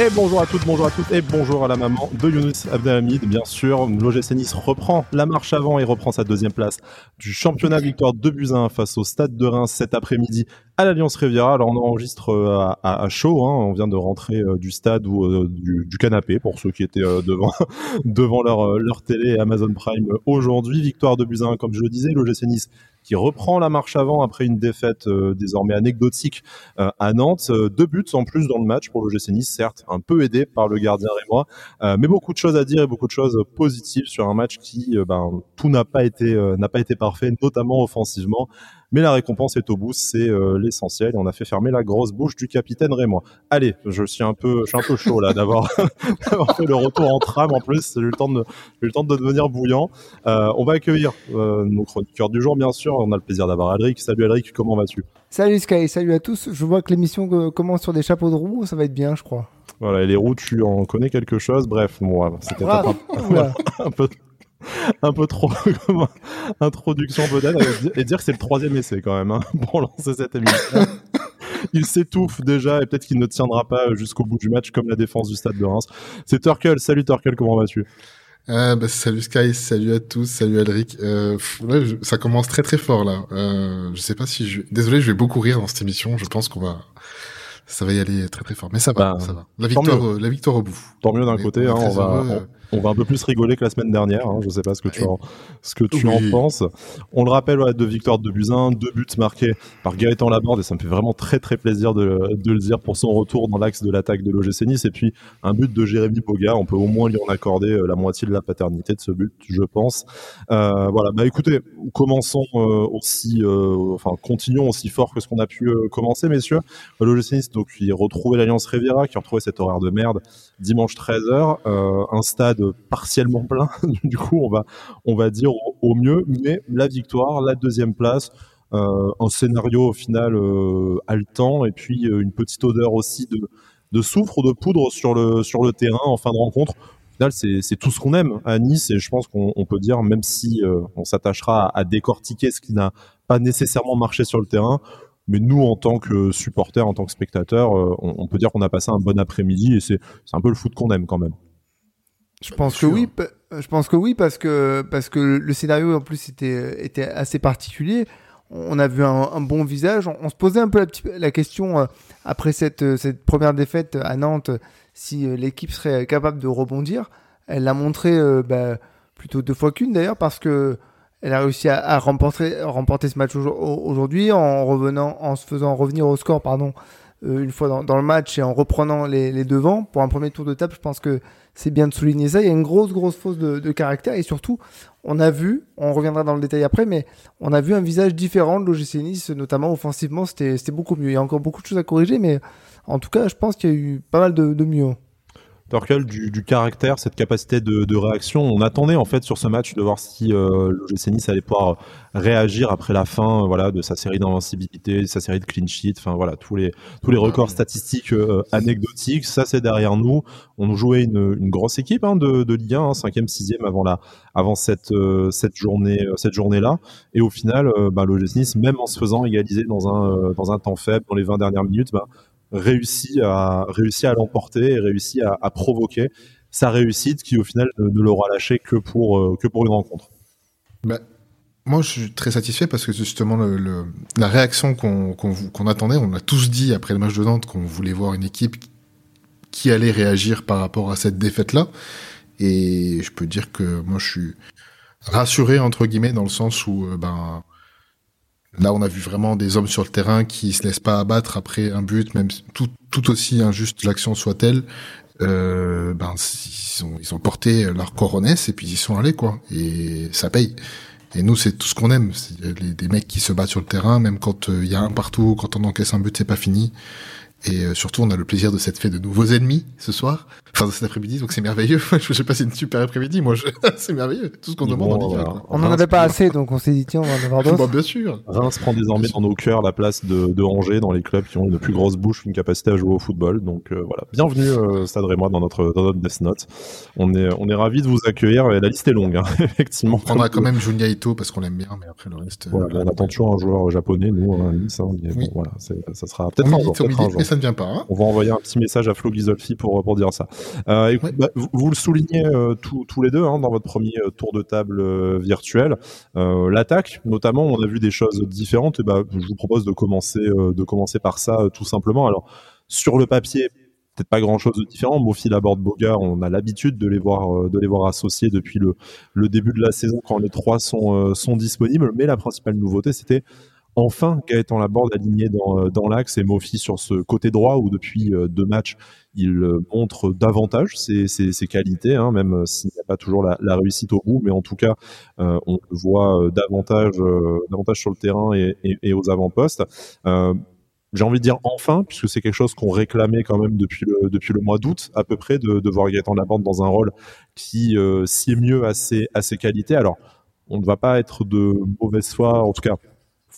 Et bonjour à toutes, bonjour à toutes et bonjour à la maman de Younous Abdelhamid. Bien sûr, l'OGC Nice reprend la marche avant et reprend sa deuxième place du championnat victoire de Buzyn face au Stade de Reims cet après-midi à l'Alliance Riviera. Alors on enregistre euh, à, chaud, hein. on vient de rentrer euh, du stade ou euh, du, canapé pour ceux qui étaient devant devant leur, leur télé Amazon Prime aujourd'hui. Victoire de Buzyn, comme je le disais, l'OGC Nice qui reprend la marche avant après une défaite euh, désormais anecdotique euh, à Nantes. Euh, deux buts en plus dans le match pour le GC certes un peu aidé par le gardien rémois, mais beaucoup de choses à dire et beaucoup de choses positives sur un match qui, ben, tout n'a pas été n'a pas été parfait, notamment offensivement mais la récompense est au bout, c'est euh, l'essentiel. Et on a fait fermer la grosse bouche du capitaine Rémois. Allez, je suis un peu, je suis un peu chaud là d'avoir fait le retour en tram en plus. J'ai eu le temps de, j'ai eu le temps de devenir bouillant. Euh, on va accueillir euh, nos chroniqueurs du jour, bien sûr. On a le plaisir d'avoir Alric. Salut Alric, comment vas-tu? Salut Sky, salut à tous. Je vois que l'émission commence sur des chapeaux de roue, ça va être bien, je crois. Voilà, et les roues, tu en connais quelque chose? Bref, moi, c'était un, un peu un peu trop introduction peut-être et dire que c'est le troisième essai quand même hein, pour lancer cette émission. il s'étouffe déjà et peut-être qu'il ne tiendra pas jusqu'au bout du match comme la défense du stade de Reims. C'est Turkel. Salut Turkel, comment vas-tu? Euh, bah, salut Sky, salut à tous, salut Alric. Euh, ça commence très très fort là. Euh, je sais pas si je... Désolé, je vais beaucoup rire dans cette émission. Je pense qu'on va ça va y aller très très fort. Mais ça va, bah, ça va. La victoire, la victoire au bout. Tant mieux d'un côté. Hein, on va, on va un peu plus rigoler que la semaine dernière. Hein. Je ne sais pas ce que tu en, ce que tu en penses. On le rappelle, ouais, deux victoires de Buzyn, deux buts marqués par Gaëtan Laborde et ça me fait vraiment très très plaisir de, de le dire pour son retour dans l'axe de l'attaque de l'OGC Nice. Et puis un but de Jérémy Boga. On peut au moins lui en accorder euh, la moitié de la paternité de ce but, je pense. Euh, voilà. Bah écoutez, commençons euh, aussi, euh, enfin continuons aussi fort que ce qu'on a pu commencer, messieurs. L'OGC Nice donc qui retrouvait l'Alliance Riviera, qui a retrouvé cet horaire de merde dimanche 13h, un stade partiellement plein. du coup, on va, on va dire au, mieux, mais la victoire, la deuxième place, euh, un scénario au final euh, haletant et puis euh, une petite odeur aussi de, de soufre ou de poudre sur le, sur le terrain en fin de rencontre. C'est tout ce qu'on aime à Nice et je pense qu'on peut dire, même si on s'attachera à, décortiquer ce qui n'a pas nécessairement marché sur le terrain, mais nous, en tant que supporters, en tant que spectateurs, on, on peut dire qu'on a passé un bon après-midi et c'est un peu le foot qu'on aime quand même. Je pense que oui. Je pense que oui parce que parce que le scénario en plus était était assez particulier. On a vu un, bon visage. On, se posait un peu la, la question euh, après cette cette première défaite à Nantes si euh, l'équipe serait capable de rebondir. Elle l'a montré euh, bah, plutôt deux fois qu'une d'ailleurs parce que elle a réussi à, remporter remporter ce match aujourd'hui en revenant en se faisant revenir au score pardon une fois dans, dans, le match et en reprenant les, les devants pour un premier tour de table. Je pense que c'est bien de souligner ça. Il y a une grosse, grosse fausse de, caractère et surtout, on a vu, on reviendra dans le détail après, mais on a vu un visage différent de l'OGC Nice, notamment offensivement, c'était beaucoup mieux. Il y a encore beaucoup de choses à corriger, mais en tout cas, je pense qu'il y a eu pas mal de, de mieux. Torkel, du, caractère, cette capacité de, réaction. On attendait en fait sur ce match de voir si euh, le Nice allait pouvoir réagir après la fin, voilà, de sa série d'invincibilité, sa série de clean sheet, enfin voilà, tous les tous les records statistiques euh, anecdotiques. Ça, c'est derrière nous. On jouait une, grosse équipe hein, de, de Ligue 1, hein, cinquième, sixième avant la avant cette euh, cette journée euh, cette journée là. Et au final, bah, le Nice, même en se faisant égaliser dans un dans un temps faible dans les 20 dernières minutes, bah, réussi à réussi à l'emporter et réussi à, provoquer sa réussite qui au final ne, l'aura lâché que pour euh, que pour une rencontre. Bah, moi, je suis très satisfait parce que justement la réaction qu'on qu'on attendait, on l'a tous dit après le match de Nantes qu'on voulait voir une équipe qui allait réagir par rapport à cette défaite là. Et je peux dire que moi, je suis rassuré entre guillemets dans le sens où euh, ben Là, on a vu vraiment des hommes sur le terrain qui se laissent pas abattre après un but, même tout, aussi injuste l'action soit-elle. Euh, ben, ils ont, porté leur coronesse et puis ils sont allés, quoi. Et ça paye. Et nous, c'est tout ce qu'on aime. Les, des mecs qui se battent sur le terrain, même quand euh, il y a un partout, quand on encaisse un but, c'est pas fini. Et euh, surtout, on a le plaisir de s'être fait de nouveaux ennemis ce soir, enfin cet après-midi, donc c'est merveilleux. je sais pas, c'est une super après-midi. Moi, je... c'est merveilleux. Tout ce qu'on demande, on y va. On n'en avait pas assez, donc on s'est dit tiens, on va en avoir d'autres. Bah, bien sûr. Reims prend désormais dans nos cœurs la place de, de Angers dans les clubs qui ont une plus grosse bouche, une capacité à jouer au football. Donc euh, voilà, bienvenue euh, Stade moi dans notre dans notre Death Note. On est on est ravi de vous accueillir. La liste est longue, hein, effectivement. On prendra quand même Junya Ito parce qu'on l'aime bien, mais après le reste. Voilà, on attend toujours un joueur japonais, nous, à Nice. Hein, mais oui. bon, voilà, ça sera peut-être un jour. ça ne vient pas. Hein. On va envoyer un petit message à Flo Ghisolfi pour, pour dire ça. Euh, bah, vous, le soulignez euh, tous les deux hein, dans votre premier euh, tour de table virtuel. L'attaque, notamment, on a vu des choses différentes. Et bah, je vous propose de commencer, de commencer par ça tout simplement. Alors, sur le papier, peut-être pas grand chose de différent. Mofi, Laborde, Bogart, on a l'habitude de les voir, de les voir associés depuis le, le début de la saison quand les trois sont, sont disponibles. Mais la principale nouveauté, c'était Enfin, Gaëtan Laborde aligné dans, euh, dans l'axe et Mofi sur ce côté droit où depuis euh, deux matchs, il euh, montre davantage ses, ses, qualités, hein, même s'il n'y a pas toujours la, la, réussite au bout, mais en tout cas, on le voit davantage, davantage sur le terrain et, et, aux avant-postes. j'ai envie de dire enfin, puisque c'est quelque chose qu'on réclamait quand même depuis le, depuis le mois d'août à peu près, de, de voir Gaëtan Laborde dans un rôle qui euh, sied mieux à ses, à ses qualités. Alors, on ne va pas être de mauvaise foi, en tout cas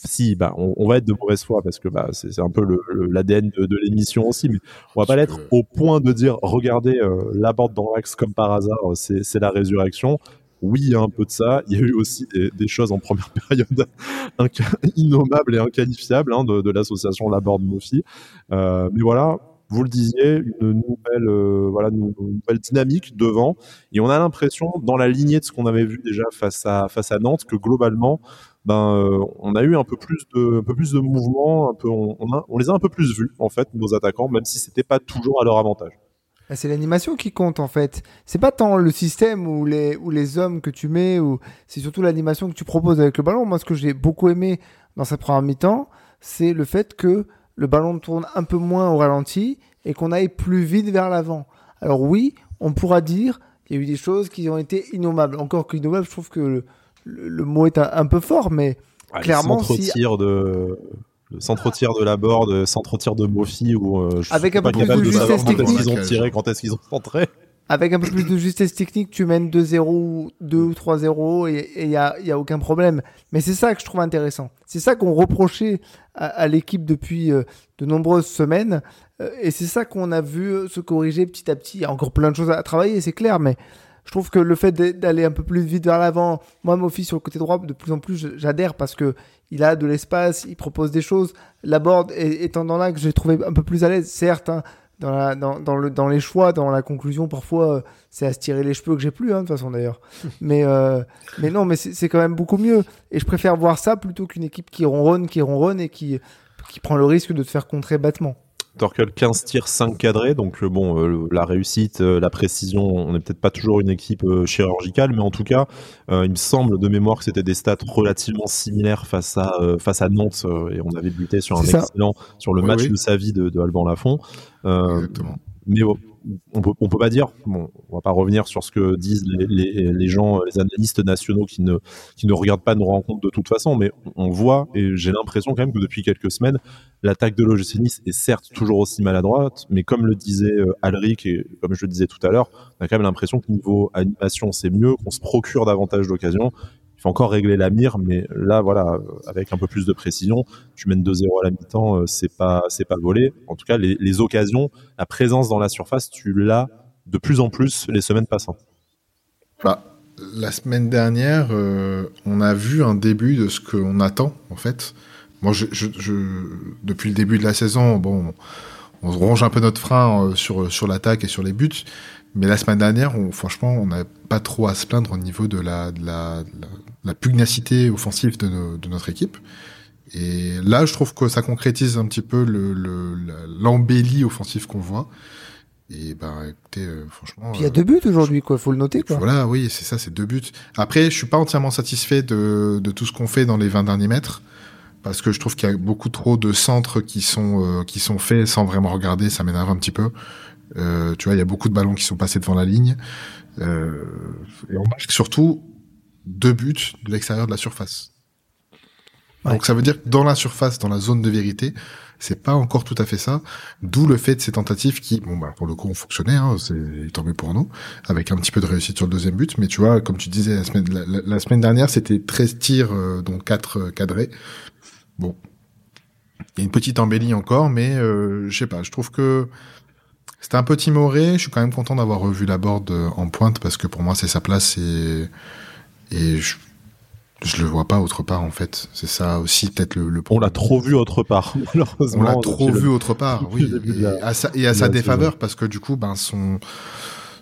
si, bah, on, va être de mauvaise foi parce que bah, c'est un peu l'ADN de, de l'émission aussi, mais on va pas l'être au point de dire regardez euh, la bande dans l'axe comme par hasard, c'est la résurrection. Oui, il y a un peu de ça. Il y a eu aussi des, choses en première période innommables et inqualifiables hein, de, de l'association Laborde Mofi. Euh, mais voilà, vous le disiez, une nouvelle, euh, une nouvelle dynamique devant. Et on a l'impression, dans la lignée de ce qu'on avait vu déjà face à, Nantes, que globalement, ben euh, on a eu un peu plus de un mouvement, on, les a un peu plus vus en fait nos attaquants, même si c'était pas toujours à leur avantage. Ah, c'est l'animation qui compte en fait. C'est pas tant le système ou les hommes que tu mets c'est surtout l'animation que tu proposes avec le ballon. Moi, ce que j'ai beaucoup aimé dans sa première mi-temps, c'est le fait que le ballon tourne un peu moins au ralenti et qu'on aille plus vite vers l'avant. Alors oui, on pourra dire qu'il y a eu des choses qui ont été innommables. Encore qu'innommables, je trouve que le, le, mot est un, peu fort, mais clairement, si de le centre-tir de la board, centre-tir de Mofi, ou euh, je avec un peu plus de. Quand est-ce qu'ils ont tiré, quand est-ce qu'ils ont centré Avec un peu plus de justesse technique, tu mènes 2-0, 2 ou 3-0 et il n'y a, y a aucun problème. Mais c'est ça que je trouve intéressant. C'est ça qu'on reprochait à, l'équipe depuis euh, de nombreuses semaines. Euh, et c'est ça qu'on a vu se corriger petit à petit. Il y a encore plein de choses à travailler, c'est clair, mais je trouve que le fait d'aller un peu plus vite vers l'avant, moi, Mofi sur le côté droit, de plus en plus, j'adhère parce que il a de l'espace, il propose des choses. La board étant dans là que j'ai trouvé un peu plus à l'aise, certes, hein, dans, la, dans, dans, le, dans les choix, dans la conclusion, parfois, euh, c'est à se tirer les cheveux que j'ai plus, hein, de toute façon d'ailleurs. mais, euh, mais non, mais c'est quand même beaucoup mieux. Et je préfère voir ça plutôt qu'une équipe qui ronronne, qui ronronne et qui, qui prend le risque de te faire contrer bêtement. Torkel 15 tirs 5 cadrés. Donc euh, bon euh, la réussite euh, la précision on n'est peut-être pas toujours une équipe chirurgicale mais en tout cas il me semble de mémoire que c'était des stats relativement similaires face à face à Nantes et on avait buté sur un excellent sur le match de sa vie de, de Alban Lafont. Mais on peut, peut pas dire, bon, on va pas revenir sur ce que disent les, gens, les analystes nationaux qui ne, qui ne regardent pas nos rencontres de toute façon, mais on voit, et j'ai l'impression quand même que depuis quelques semaines, l'attaque de l'OGC Nice est certes toujours aussi maladroite, mais comme le disait euh, Alric, et comme je le disais tout à l'heure, on a quand même l'impression que niveau animation c'est mieux, qu'on se procure davantage d'occasions, faut encore régler la mire, mais là, voilà, avec un peu plus de précision, tu mènes 2-0 à la mi-temps, euh, c'est pas, c'est pas volé. En tout cas, les, occasions, la présence dans la surface, tu l'as de plus en plus les semaines passant. Bah, la semaine dernière, euh, on a vu un début de ce qu'on attend, en fait. Moi, je, depuis le début de la saison, bon, on ronge un peu notre frein euh, sur, sur l'attaque et sur les buts. Mais la semaine dernière, franchement, on n'a pas trop à se plaindre au niveau de la, de la, la pugnacité offensive de, de, notre équipe. Et là, je trouve que ça concrétise un petit peu l'embellie le, offensive qu'on voit. Et ben, écoutez, euh, franchement. il y a deux buts aujourd'hui, quoi. Faut le noter, quoi. Voilà, oui, c'est ça, c'est deux buts. Après, je suis pas entièrement satisfait de, de tout ce qu'on fait dans les 20 derniers mètres. Parce que je trouve qu'il y a beaucoup trop de centres qui sont, euh, qui sont faits sans vraiment regarder. Ça m'énerve un petit peu. Euh, tu vois, il y a beaucoup de ballons qui sont passés devant la ligne. Euh, et on marque surtout deux buts de l'extérieur de la surface. Donc ça veut dire que dans la surface, dans la zone de vérité, c'est pas encore tout à fait ça. D'où le fait de ces tentatives qui, bon bah pour le coup, ont fonctionné, hein, c'est tant mieux pour nous, avec un petit peu de réussite sur le deuxième but. Mais tu vois, comme tu disais la semaine, la, semaine dernière, c'était 13 tirs, euh, dont 4 euh, cadrés. Bon, il y a une petite embellie encore, mais euh, je sais pas. Je trouve que c'était un peu timoré. Je suis quand même content d'avoir revu la board en pointe parce que pour moi c'est sa place et et je le vois pas autre part en fait. C'est ça aussi peut-être le, le On l'a trop vu autre part. On l'a trop vu autre part, oui. Et, à sa, et à sa défaveur parce que du coup, ben son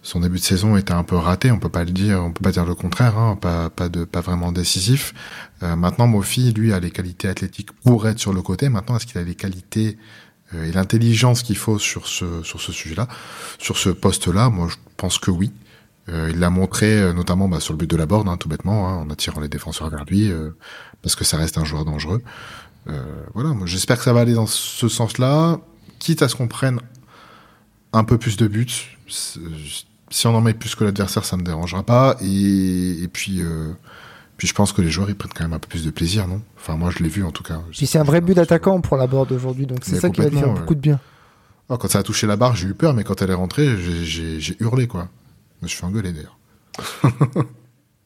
son début de saison était un peu raté. On peut pas le dire, on peut pas dire le contraire. Hein, pas pas de pas vraiment décisif. Euh, maintenant, Mofi, lui, a les qualités athlétiques pour être sur le côté. Maintenant, est-ce qu'il a les qualités euh, et l'intelligence qu'il faut sur ce sur ce sujet-là, sur ce poste-là Moi, je pense que oui. Euh, il l'a montré euh, notamment bah, sur le but de la borne, hein, tout bêtement, hein, en attirant les défenseurs vers lui, euh, parce que ça reste un joueur dangereux. voilà, j'espère que ça va aller dans ce sens-là, quitte à ce qu'on prenne un peu plus de buts. Si on en met plus que l'adversaire, ça me dérangera pas. Et, puis, puis je pense que les joueurs ils prennent quand même un peu plus de plaisir, non? Enfin, moi je l'ai vu en tout cas. Puis c'est un vrai but d'attaquant pour la board aujourd'hui, donc c'est ça qui va faire beaucoup de bien. Oh, quand ça a touché la barre, j'ai eu peur, mais quand elle est rentrée, j'ai hurlé quoi. Je me suis fait engueuler d'ailleurs.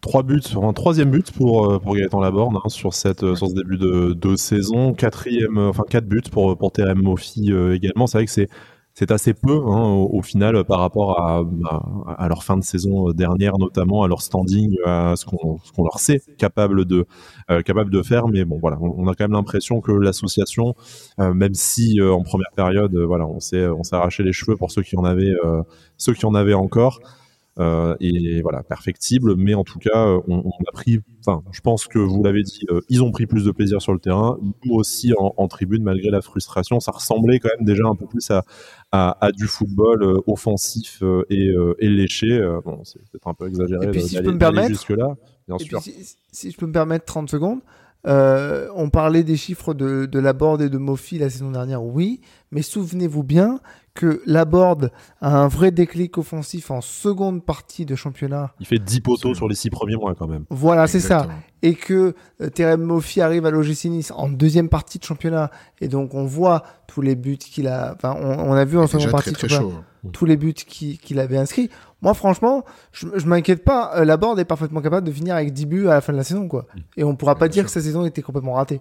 Trois buts, un troisième but pour, euh, pour Gaëtan Laborde hein, sur, cette, euh, sur ce début de, de saison. Quatrième, euh, enfin quatre buts pour, pour TRM Mofi également. C'est vrai que c'est c'est assez peu hein, au, final par rapport à, leur fin de saison dernière, notamment à leur standing, à ce qu'on leur sait capable de capable de faire. Mais bon, voilà, on, a quand même l'impression que l'association, même si en première période, voilà, on s'est on s'est arraché les cheveux pour ceux qui en avaient ceux qui en avaient encore. Euh, et voilà, perfectible. Mais en tout cas, euh, on, a pris, enfin, je pense que vous l'avez dit, euh, ils ont pris plus de plaisir sur le terrain. Nous aussi en, tribune, malgré la frustration, ça ressemblait quand même déjà un peu plus à, à, du football offensif et, et léché. bon, c'est peut-être un peu exagéré d'aller jusque-là, bien sûr. si, je peux me permettre 30 secondes. on parlait des chiffres de, de la board et de Mofi la saison dernière, oui, mais souvenez-vous bien que Laborde a un vrai déclic offensif en seconde partie de championnat. Il fait 10 poteaux sur les 6 premiers mois quand même. Voilà, c'est ça. Et que euh, Terem Mofi arrive à l'OGC Nice en deuxième partie de championnat. Et donc on voit tous les buts qu'il a... Enfin, on, a vu en seconde partie de championnat hein. tous les buts qu'il avait inscrits. Moi, franchement, je, je m'inquiète pas. Euh, Laborde est parfaitement capable de finir avec 10 buts à la fin de la saison. quoi. Mm. Et on pourra pas dire que sa saison était complètement ratée.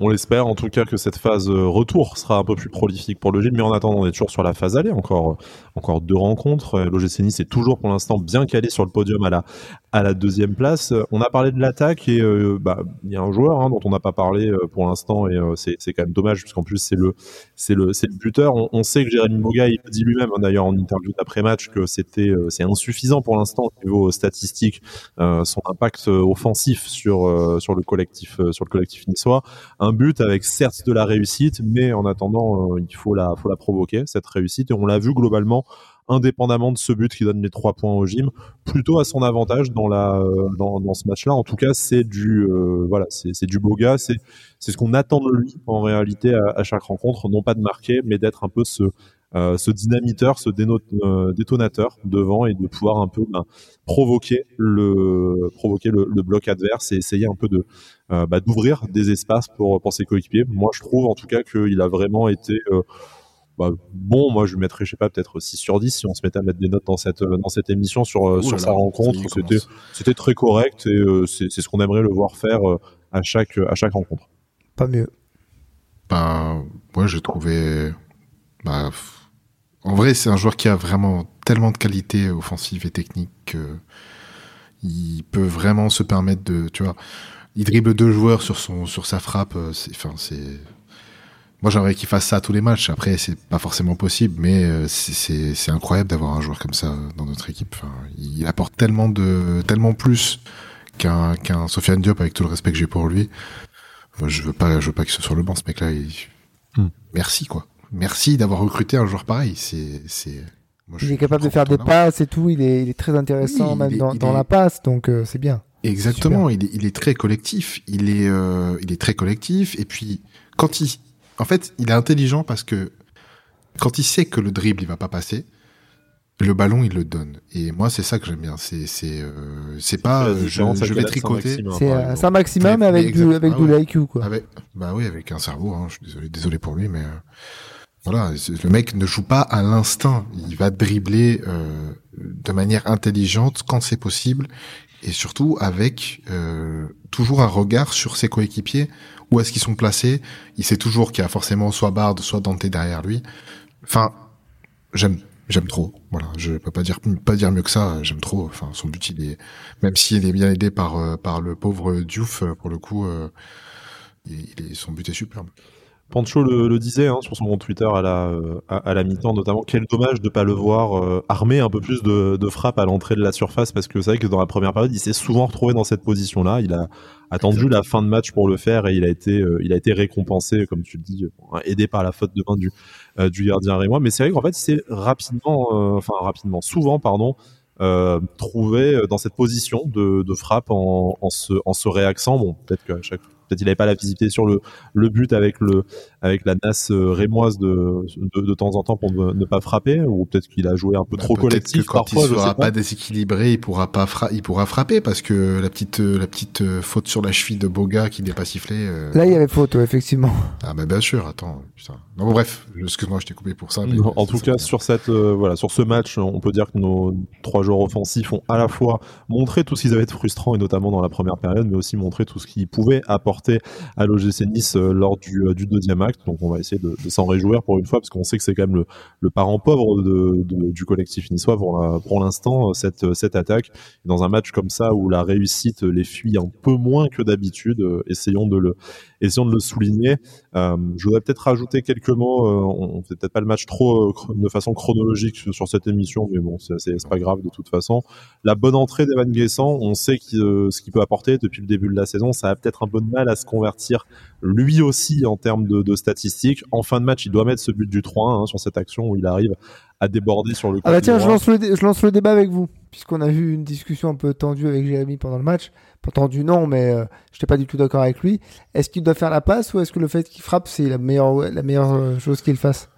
On l'espère en tout cas que cette phase euh, retour sera un peu plus prolifique pour le Gilles, mais en attendant, on est toujours sur la phase aller, encore, encore deux rencontres. L'OGC Nice est toujours pour l'instant bien calé sur le podium à la, à la deuxième place. On a parlé de l'attaque et euh, bah il y a un joueur hein, dont on n'a pas parlé euh, pour l'instant et euh, c'est quand même dommage puisqu'en plus c'est le c'est le c'est le buteur. On, sait que Jérémy Boga il dit lui-même hein, d'ailleurs en interview d'après match que c'était c'est insuffisant pour l'instant au niveau statistique son impact offensif sur sur le collectif sur le collectif niçois. Un but avec certes de la réussite mais en attendant il faut la faut la provoquer cette réussite et on l'a vu globalement indépendamment de ce but qui donne les trois points au gym, plutôt à son avantage dans la euh, dans, ce match-là. En tout cas, c'est du euh, voilà, c'est du beau gars, c'est ce qu'on attend de lui en réalité à, chaque rencontre, non pas de marquer, mais d'être un peu ce euh, ce dynamiteur, ce détonateur devant et de pouvoir un peu ben, provoquer le provoquer le, bloc adverse et essayer un peu de bah, d'ouvrir des espaces pour pour ses coéquipiers. Moi, je trouve en tout cas qu'il a vraiment été bah, bon, moi je lui mettrais, je sais pas, peut-être 6 sur 10 si on se mettait à mettre des notes dans cette, euh, dans cette émission sur, euh, sur sa rencontre. C'était, c'était très correct et euh, c'est, c'est ce qu'on aimerait le voir faire à chaque, à chaque rencontre. Pas mieux. Ben, moi j'ai trouvé, bah, en vrai, c'est un joueur qui a vraiment tellement de qualités offensives et techniques qu'il peut vraiment se permettre de, tu vois, il dribble deux joueurs sur son, sur sa frappe. C'est, enfin, c'est, moi, j'aimerais qu'il fasse ça tous les matchs. Après, c'est pas forcément possible, mais euh, c'est incroyable d'avoir un joueur comme ça dans notre équipe. Enfin, il apporte tellement de, tellement plus qu'un qu'un Sofiane Diop, avec tout le respect que j'ai pour lui. Moi, je veux pas, je veux pas qu'il soit sur le banc, ce mec-là. Hmm. Merci, quoi. Merci d'avoir recruté un joueur pareil. C'est, c'est. il est capable de faire des passes et tout. Il est, il est très intéressant, même dans, dans la passe, donc euh, c'est bien. Exactement. Il est, il est très collectif. Il est, euh, il est très collectif. Et puis, quand il, en fait, il est intelligent parce que quand il sait que le dribble il va pas passer, le ballon il le donne. Et moi c'est ça que j'aime bien. C'est c'est euh, c'est pas euh, je, je vais tricoter. C'est un euh, maximum avec du avec ah du IQ quoi. bah oui avec un cerveau. Hein, je suis désolé désolé pour lui mais voilà le mec ne joue pas à l'instinct. Il va dribbler de manière intelligente quand c'est possible et surtout avec toujours un regard sur ses coéquipiers où est-ce qu'ils sont placés? Il sait toujours qu'il y a forcément soit Bard, soit Dante derrière lui. Enfin, j'aime. j'aime trop. Voilà, je peux pas dire pas dire mieux que ça. J'aime trop. Enfin, son but, il est même s'il est bien aidé par euh, par le pauvre Diouf pour le coup, il est, son but est superbe. Pancho le, disait hein, sur son compte Twitter à la, à, la mi-temps notamment, quel dommage de ne pas le voir euh, armer un peu plus de, de frappes à l'entrée de la surface parce que c'est vrai que dans la première période il s'est souvent retrouvé dans cette position-là. Il a attendu la fin de match pour le faire et il a été, euh, il a été récompensé comme tu le dis, aidé par la faute de main du, euh, du gardien Rémois. Mais c'est vrai qu'en fait c'est rapidement, enfin rapidement, souvent pardon, trouvé dans cette position de, de frappe en, en, se, en se réaxant. Bon, peut-être qu'à chaque peut-être il n'avait pas la visibilité sur le, le but avec le avec la NAS euh, rémoise de, de, temps en temps pour ne, pas frapper ou peut-être qu'il a joué un peu bah, trop collectif que quand il sera pas. déséquilibré il pourra pas il pourra frapper parce que la petite la petite euh, faute sur la cheville de Boga qui n'est pas sifflé euh, là il y avait faute effectivement ah bah bien sûr attends putain. bon, bref excuse-moi je t'ai coupé pour ça en tout cas sur cette voilà sur ce match on peut dire que nos trois joueurs offensifs ont à la fois montré tout ce qu'ils avaient de frustrant et notamment dans la première période mais aussi montré tout ce qu'ils pouvaient apporter à l'OGC Nice euh, lors du, euh, du, deuxième Donc on va essayer de, s'en réjouir pour une fois, parce qu'on sait que c'est quand même le, parent pauvre du collectif niçois pour, l'instant, euh, cette, cette attaque. Dans un match comme ça où la réussite les fuit un peu moins que d'habitude, essayons de le, essayons de le souligner. Euh, je voudrais peut-être rajouter quelques mots. Euh, on fait peut-être pas le match trop euh, de façon chronologique sur, cette émission, mais bon, c'est pas grave de toute façon. La bonne entrée d'Evan Guessant, on sait ce qu'il peut apporter depuis le début de la saison. Ça a peut-être un peu de mal à se convertir lui aussi en termes de, statistiques. En fin de match, il doit mettre ce but du 3-1 hein, sur cette action où il arrive à déborder sur le. Ah bah tiens, je lance, le je lance le débat avec vous, puisqu'on a eu une discussion un peu tendue avec Jérémy pendant le match. Pas tendu non, mais euh, je n'étais pas du tout d'accord avec lui. Est-ce qu'il doit faire la passe ou est-ce que le fait qu'il frappe, c'est la meilleure, la meilleure euh, chose qu'il fasse?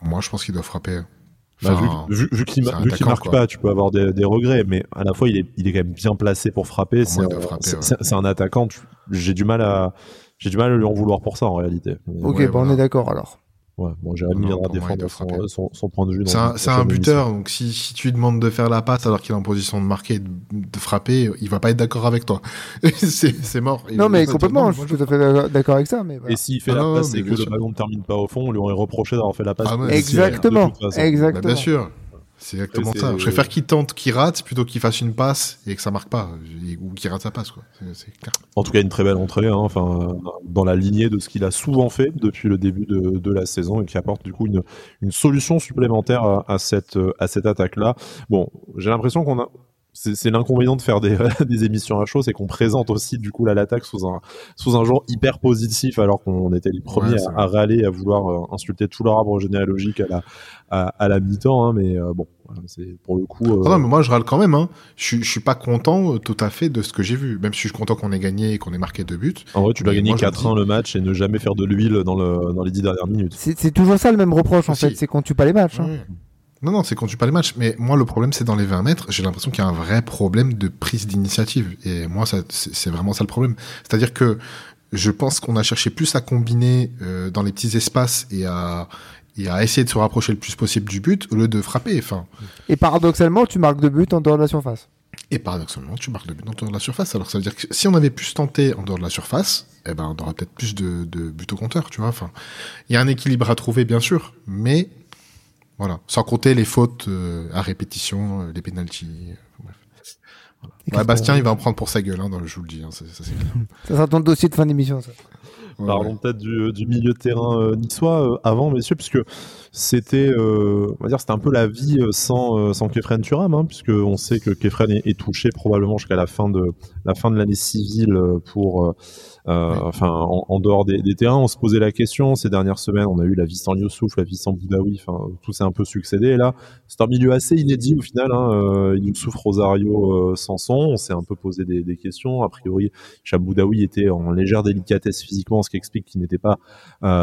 Moi, je pense qu'il doit frapper. Bah, vu, vu, qu'il marque pas, tu peux avoir des, des, regrets, mais à la fois il est, il est quand même bien placé pour frapper. C'est un attaquant. J'ai du mal à, j'ai du mal à lui en vouloir pour ça en réalité. Ok, bah, on est d'accord alors. Ouais, bon, Jérémy viendra défendre son, son, point de vue. C'est un, buteur, donc si, si, tu lui demandes de faire la passe alors qu'il est en position de marquer, de, de frapper, il va pas être d'accord avec toi. c'est mort. non, mais complètement, je suis tout à fait d'accord avec ça. Mais Et s'il fait la ah passe et que le ballon ne termine pas au fond, on lui aurait reproché d'avoir fait la passe. Ah exactement. Exactement. Bah, bien sûr. C'est exactement ça. Je préfère qu'il tente, qu'il rate, plutôt qu'il fasse une passe et que ça marque pas, ou qu'il rate sa passe. Quoi. clair. En tout cas, une très belle entrée, hein, enfin, dans la lignée de ce qu'il a souvent fait depuis le début de, de, la saison et qui apporte du coup une, une solution supplémentaire à, à cette, à cette attaque-là. Bon, j'ai l'impression qu'on a, c'est l'inconvénient de faire des, des, émissions à chaud, c'est qu'on présente aussi du coup l'attaque sous un sous un genre hyper positif, alors qu'on était les premiers à, râler, à vouloir euh, insulter tout leur arbre généalogique à la à, à la mi-temps, hein, mais euh, bon, c'est pour le coup. Euh... non, mais moi je râle quand même. Hein. Je, je suis pas content euh, tout à fait de ce que j'ai vu, même si je suis content qu'on ait gagné et qu'on ait marqué deux buts. En vrai, tu dois gagner 4-1 le match et ne jamais faire de l'huile dans le dans les dix dernières minutes. C'est toujours ça le même reproche en fait, c'est qu'on tue pas les matchs. Hein. Non, non, c'est quand tu pas les matchs. Mais moi, le problème, c'est dans les 20 mètres. J'ai l'impression qu'il y a un vrai problème de prise d'initiative. Et moi, c'est vraiment ça le problème. C'est-à-dire que je pense qu'on a cherché plus à combiner euh, dans les petits espaces et à, et à essayer de se rapprocher le plus possible du but au lieu de frapper. Enfin. Et paradoxalement, tu marques de buts en dehors de la surface. Et paradoxalement, tu marques de buts en dehors de la surface. Alors ça veut dire que si on avait pu se tenter en dehors de la surface, eh ben on aurait peut-être plus de, de buts au compteur, tu vois. Enfin, il y a un équilibre à trouver, bien sûr, mais voilà, sans compter les fautes euh, à répétition, euh, les pénalties. Euh, Bastien, il va en prendre pour sa gueule, hein, dans le, je vous le dis. Hein, ça, ça, ça sera ton dossier de fin d'émission, ça. Parlons peut-être du, du, milieu de terrain niçois avant, messieurs, puisque c'était, on va dire, c'était un peu la vie sans sans Kefren Turam, hein, puisque on sait que Kefren est, est touché probablement jusqu'à la fin de la fin de l'année civile pour euh, enfin, en, dehors des, terrains, on se posait la question ces dernières semaines. On a eu la vie sans Youssouf, la vie sans Boudaoui. Enfin, tout s'est un peu succédé. Et là, c'est un milieu assez inédit au final. Hein. Euh, Youssouf, Rosario, euh, Sanson. On s'est un peu posé des, questions. A priori, Chaboudaoui était en légère délicatesse physiquement, ce qui explique qu'il n'était pas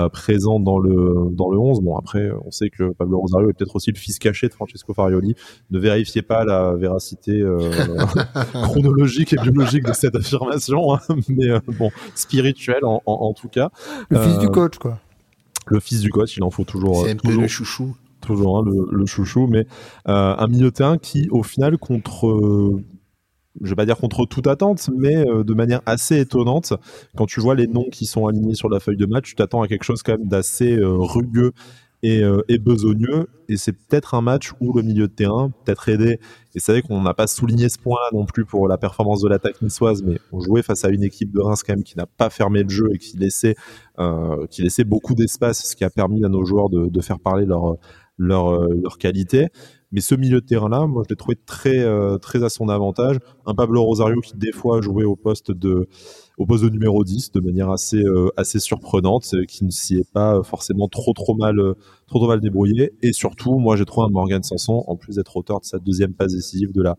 présent dans le dans le 11. Bon, après, on sait que Pablo Rosario est peut-être aussi le fils caché de Francesco Farioli. Ne vérifiez pas la véracité chronologique et biologique de cette affirmation, hein. mais bon, spirituel en, en, tout cas. Le fils du euh, coach, quoi. Le fils du coach, il en faut toujours. C'est toujours, le chouchou. Toujours hein, le, le, chouchou, mais euh, un milieu de terrain qui, au final, contre je vais pas dire contre toute attente, mais euh, de manière assez étonnante. Quand tu vois les noms qui sont alignés sur la feuille de match, tu t'attends à quelque chose quand même d'assez rugueux est, euh, est besogneux. Et c'est peut-être un match où le milieu de terrain peut-être aidé. Et c'est vrai qu'on n'a pas souligné ce point-là non plus pour la performance de l'attaque niçoise, mais on jouait face à une équipe de Reims quand même qui n'a pas fermé le jeu et qui laissait, euh, qui laissait beaucoup d'espace, ce qui a permis à nos joueurs de, de faire parler leur leur, leur qualité. Mais ce milieu de terrain-là, moi, je l'ai trouvé très, euh, très à son avantage. Un Pablo Rosario qui, des fois, jouait au poste de, au poste de numéro 10 de manière assez, euh, assez surprenante, qui ne s'y est pas forcément trop, trop mal, trop, trop mal débrouillé. Et surtout, moi, j'ai trouvé un Morgan Sanson, en plus d'être auteur de sa deuxième passe décisive de la,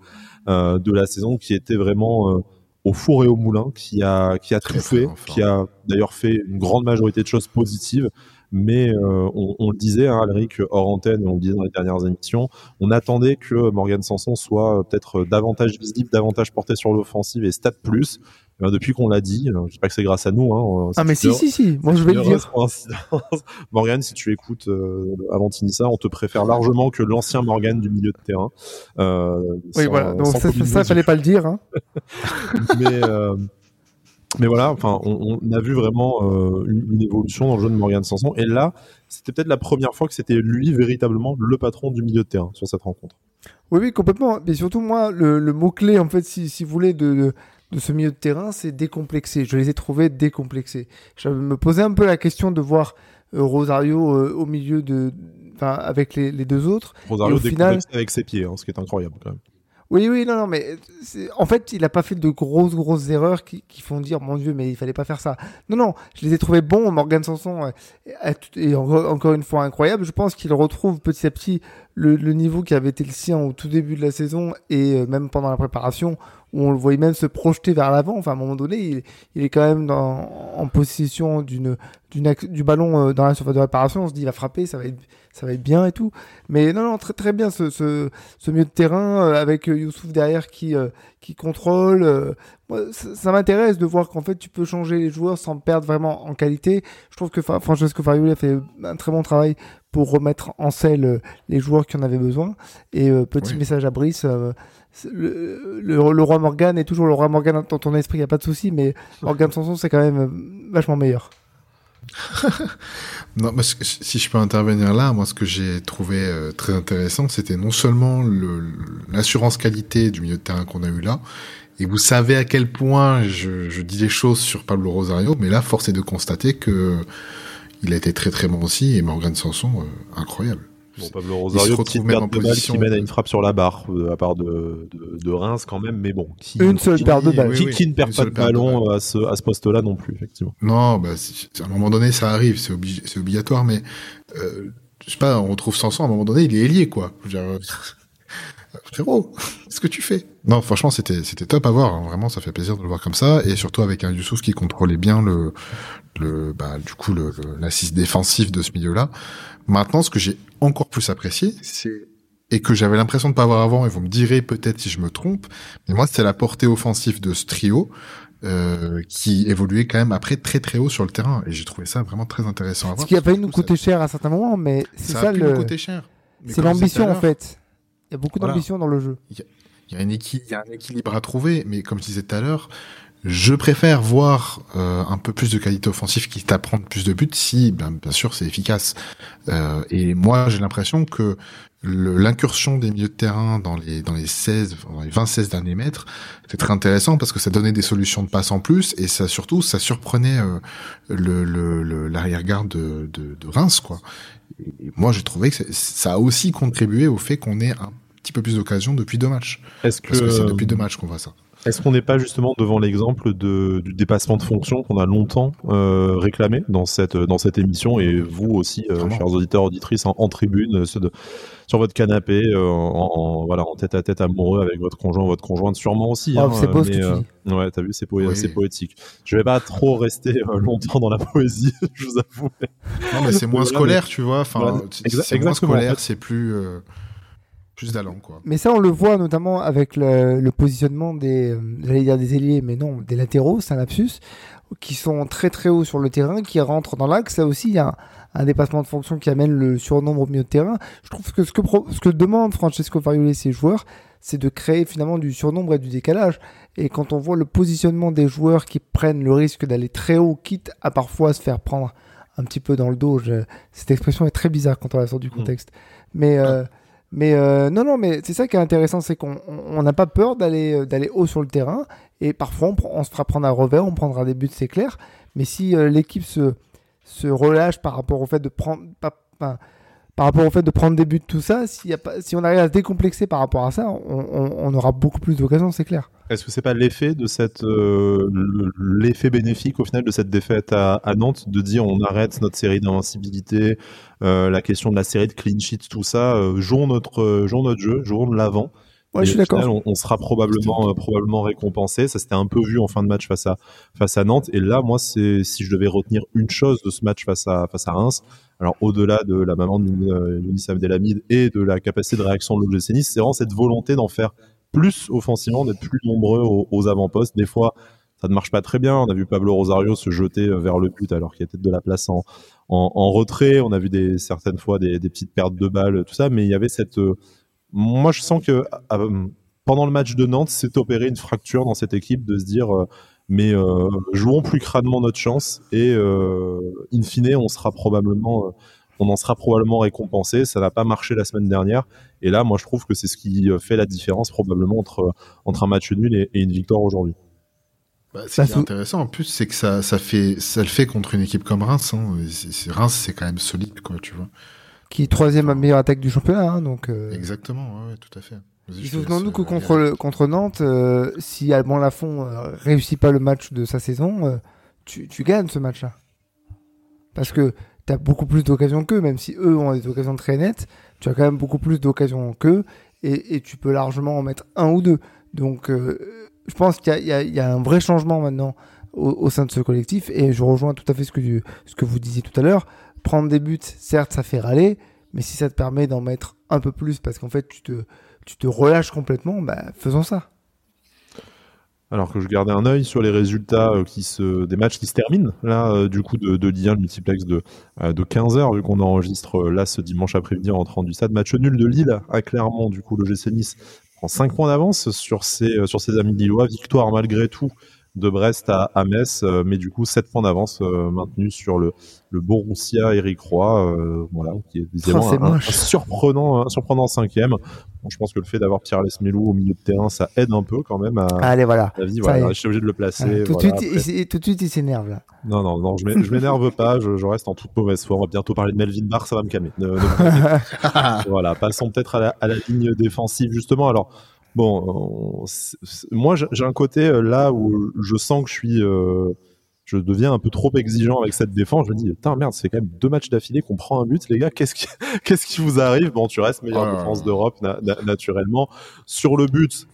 de la saison, qui était vraiment, au four et au moulin, qui a, qui a tout fait, qui a d'ailleurs fait une grande majorité de choses positives mais euh, on, on, le disait, hein, Alric, hors antenne, on le disait dans les dernières émissions, on attendait que Morgan Sanson soit euh, peut-être davantage visible, davantage porté sur l'offensive et stat plus. Euh, depuis qu'on l'a dit, je sais pas que c'est grâce à nous. Hein, ah mais si, si, si, moi je vais le dire. Morgan, si tu écoutes euh, avant Tinissa, on te préfère largement que l'ancien Morgan du milieu de terrain. Euh, oui, voilà, donc ça, ça, fallait pas le dire. Hein. mais, euh, mais voilà, enfin, on, a vu vraiment euh, une, évolution dans le jeu de Morgan Sanson. Et là, c'était peut-être la première fois que c'était lui véritablement le patron du milieu de terrain sur cette rencontre. Oui, oui, complètement. Mais surtout, moi, le, mot-clé, en fait, si, si vous voulez, de, de, ce milieu de terrain, c'est décomplexé. Je les ai trouvés décomplexés. Je me posais un peu la question de voir euh, Rosario euh, au milieu de. Enfin, avec les, les, deux autres. Rosario décomplexé final... avec ses pieds, hein, ce qui est incroyable quand même. Oui, oui, non, non, mais en fait, il n'a pas fait de grosses, grosses erreurs qui, font dire, mon Dieu, mais il fallait pas faire ça. Non, non, je les ai trouvés bons. Morgan Sanson est, encore une fois incroyable. Je pense qu'il retrouve petit à petit le, niveau qui avait été le sien au tout début de la saison et euh, même pendant la préparation, on le voyait même se projeter vers l'avant. Enfin, à un moment donné, il, il est quand même dans, en possession d'une, d'une, du ballon euh, dans la surface de réparation. On se dit, il va frapper, ça va être ça va être bien et tout. Mais non, non, très très bien ce, ce, ce milieu de terrain euh, avec euh, Youssouf derrière qui, qui contrôle. ça, m'intéresse de voir qu'en fait tu peux changer les joueurs sans perdre vraiment en qualité. Je trouve que Francesco Farioli a fait un très bon travail pour remettre en selle les joueurs qui en avaient besoin. Et petit message à Brice. Le, roi Morgan est toujours le roi Morgan dans ton esprit, il n'y a pas de souci, mais Morgan Sanson, c'est quand même vachement meilleur. non, si je peux intervenir là, moi, ce que j'ai trouvé euh, très intéressant, c'était non seulement l'assurance qualité du milieu de terrain qu'on a eu là, et vous savez à quel point je, je, dis les choses sur Pablo Rosario, mais là, force est de constater que il a été très très bon aussi, et Morgan Sanson, euh, incroyable. Bon, Pablo Rosario, petite perte de balle qui mène à une frappe sur la barre, euh, à part de, de, de, Reims quand même, mais bon. Qui, une seule paire de balles. Qui, qui, ne perd pas de ballon à ce, à ce poste-là non plus, effectivement. Non, bah, à un moment donné, ça arrive, c'est obligatoire, mais euh, je sais pas, on retrouve Sanson, à un moment donné, il est ailier, quoi. Je veux dire, frérot, qu'est-ce que tu fais? Non, franchement, c'était c'était top à voir. Hein. Vraiment, ça fait plaisir de le voir comme ça, et surtout avec un Youssouf qui contrôlait bien le le bah du coup le l'assist défensif de ce milieu-là. Maintenant, ce que j'ai encore plus apprécié, c'est et que j'avais l'impression de pas avoir avant, et vous me direz peut-être si je me trompe, mais moi c'était la portée offensive de ce trio euh, qui évoluait quand même après très très haut sur le terrain, et j'ai trouvé ça vraiment très intéressant à voir. Ce qui a failli nous coûter cher à certains moments, mais c'est ça, le. C'est l'ambition en fait. Il y a beaucoup d'ambition dans le jeu. Il y, a, un équilibre à trouver, mais comme je disais tout à l'heure, je préfère voir euh, un peu plus de qualité offensive qui t'apprend plus de buts si, ben, bien sûr, c'est efficace. Euh, et moi, j'ai l'impression que l'incursion des milieux de terrain dans les dans les 16, dans les 20-16 derniers mètres, c'est très intéressant parce que ça donnait des solutions de passe en plus et ça surtout ça surprenait euh, le l'arrière-garde de, de, de, Reims quoi. Et moi, j'ai trouvé que ça a aussi contribué au fait qu'on ait un petit peu plus d'occasions depuis deux matchs. Est-ce que c'est depuis deux matchs qu'on voit ça. Est-ce qu'on n'est pas justement devant l'exemple de, du dépassement de fonction qu'on a longtemps euh, réclamé dans cette dans cette émission et vous aussi, euh, chers auditeurs auditrices, en, tribune, de, sur votre canapé, euh, en, voilà, en tête à tête amoureux avec votre conjoint, votre conjointe, sûrement aussi. Oh, hein, c'est beau ce que tu euh, dis. Ouais, t'as vu, c'est poétique. Je vais pas trop rester euh, longtemps dans la poésie, je vous avoue. Non, mais c'est moins scolaire, tu vois. Enfin, c'est moins scolaire, c'est plus plus d'allant quoi. Mais ça on le voit notamment avec le, le positionnement des euh, j'allais dire des ailiers mais non, des latéraux, c'est un lapsus qui sont très très hauts sur le terrain qui rentrent dans l'axe, là aussi il y a un, dépassement de fonction qui amène le surnombre au milieu de terrain. Je trouve que ce que ce que demande Francesco Farioli et ses joueurs, c'est de créer finalement du surnombre et du décalage. Et quand on voit le positionnement des joueurs qui prennent le risque d'aller très haut, quitte à parfois se faire prendre un petit peu dans le dos. Cette expression est très bizarre quand on la sort du mm. contexte. Mais, euh, mais euh, non, non, mais c'est ça qui est intéressant, c'est qu'on n'a pas peur d'aller euh, d'aller haut sur le terrain. Et parfois, on, se fera prendre un revers, on prendra des buts, c'est clair. Mais si l'équipe se, se relâche par rapport au fait de prendre. Par rapport au fait de prendre des buts, tout ça, si, y a pas, si on arrive à se décomplexer par rapport à ça, on, on aura beaucoup plus d'occasions, c'est clair. Est-ce que c'est pas l'effet de cette euh, l'effet bénéfique au final de cette défaite à, Nantes de dire on arrête notre série d'invincibilité, euh, la question de la série de clean sheets, tout ça, euh, jouons notre jouons notre jeu, jouons de l'avant. Ouais, je suis d'accord. On, on, sera probablement probablement récompensé. Ça s'était un peu vu en fin de match face à face à Nantes. Et là, moi, c'est si je devais retenir une chose de ce match face à face à Reims, alors au-delà de la maman de Younis Abdelhamid et de la capacité de réaction de l'OGC Nice, c'est vraiment cette volonté d'en faire plus offensivement, d'être plus nombreux aux, avant-postes. Des fois, ça ne marche pas très bien. On a vu Pablo Rosario se jeter euh, vers le but alors qu'il était de la place en, en, retrait. On a vu des, certaines fois des, petites pertes de balles, tout ça. Mais il y avait cette... Euh, moi, je sens que euh, pendant le match de Nantes, s'est opéré une fracture dans cette équipe de se dire... mais jouons plus crânement notre chance et in fine, on sera probablement on en sera probablement récompensé. Ça n'a pas marché la semaine dernière. Et là, moi, je trouve que c'est ce qui fait la différence probablement entre, entre un match nul et, une victoire aujourd'hui. Bah, ce qui est intéressant en plus, c'est que ça, ça, fait, ça le fait contre une équipe comme Reims. Hein. Reims, c'est quand même solide, quoi, tu vois. Qui est troisième meilleure attaque du championnat, hein, donc. Euh. Exactement, ouais, tout à fait. Souvenons-nous que contre, contre Nantes, euh, si Alban Lafont euh, réussit pas le match de sa saison, tu, tu gagnes ce match-là. Parce que tu as beaucoup plus d'occasions qu'eux, même si eux ont des occasions très nettes, tu as quand même beaucoup plus d'occasions qu'eux, et, tu peux largement en mettre un ou deux. Donc, euh, je pense qu'il y, y, a un vrai changement maintenant au, sein de ce collectif, et je rejoins tout à fait ce que, ce que vous disiez tout à l'heure. Prendre des buts, certes, ça fait râler, mais si ça te permet d'en mettre un peu plus, parce qu'en fait, tu te, tu te relâches complètement, bah, faisons ça alors que je gardais un œil sur les résultats euh, qui se, des matchs qui se terminent, là, euh, du coup, de, de Ligue le multiplex de, euh, de 15 heures, vu qu'on enregistre là ce dimanche après-midi en rentrant du stade. Match nul de Lille à Clermont, du coup, le GC Nice prend 5 points d'avance sur ses, sur ses amis lillois. Victoire malgré tout de Brest à, à Metz, mais du coup 7 points d'avance maintenus sur le, le Borussia Eric Roy, voilà, qui est visiblement oh, un, surprenant, un surprenant cinquième je pense que le fait d'avoir Pierre Lesmelou au milieu de terrain, ça aide un peu quand même à Allez, voilà. la vie. Voilà, je suis obligé de le placer. tout, de suite, il, tout de suite, il s'énerve là. Non, non, non, je m'énerve pas, je, reste en toute mauvaise foi. On va bientôt parler de Melvin Barr, ça va me calmer. voilà, passons peut-être à la, ligne défensive justement. Alors, bon, moi j'ai un côté euh, là où je sens que je suis. Euh, je deviens un peu trop exigeant avec cette défense. Je me dis, putain, merde, c'est quand même deux matchs d'affilée qu'on prend un but, les gars. Qu'est-ce qui, qu'est-ce qui vous arrive? Bon, tu restes meilleure oh défense d'Europe, naturellement. Sur le but,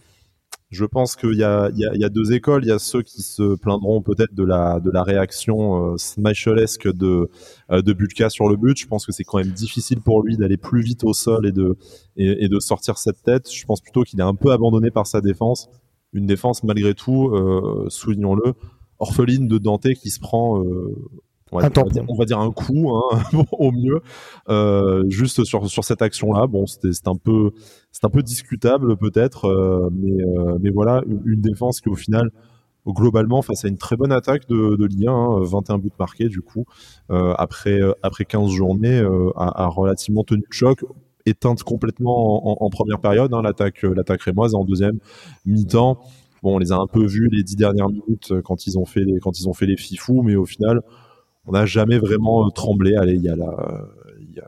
je pense qu'il y a, il y, a, y a, deux écoles. Il y a ceux qui se plaindront peut-être de la, de la réaction euh, de, euh, de Butka sur le but. Je pense que c'est quand même difficile pour lui d'aller plus vite au sol et de, et, de sortir cette tête. Je pense plutôt qu'il est un peu abandonné par sa défense. Une défense, malgré tout, euh, soulignons-le, orpheline de Dante qui se prend euh, on, va, dire, un coup hein, au mieux. Euh, juste sur sur cette action là bon c'est un peu c'est un peu discutable peut-être euh, mais mais voilà une, défense qui au final globalement face à une très bonne attaque de, de Ligue 1, 21 buts marqués du coup après après 15 journées a, relativement tenu le choc éteinte complètement en, première période hein, l'attaque l'attaque rémoise en deuxième mi-temps Bon, on les a un peu vus les dix dernières minutes euh, quand ils ont fait les, quand ils ont fait les fifous, mais au final, on n'a jamais vraiment euh, tremblé. Allez, il y a la,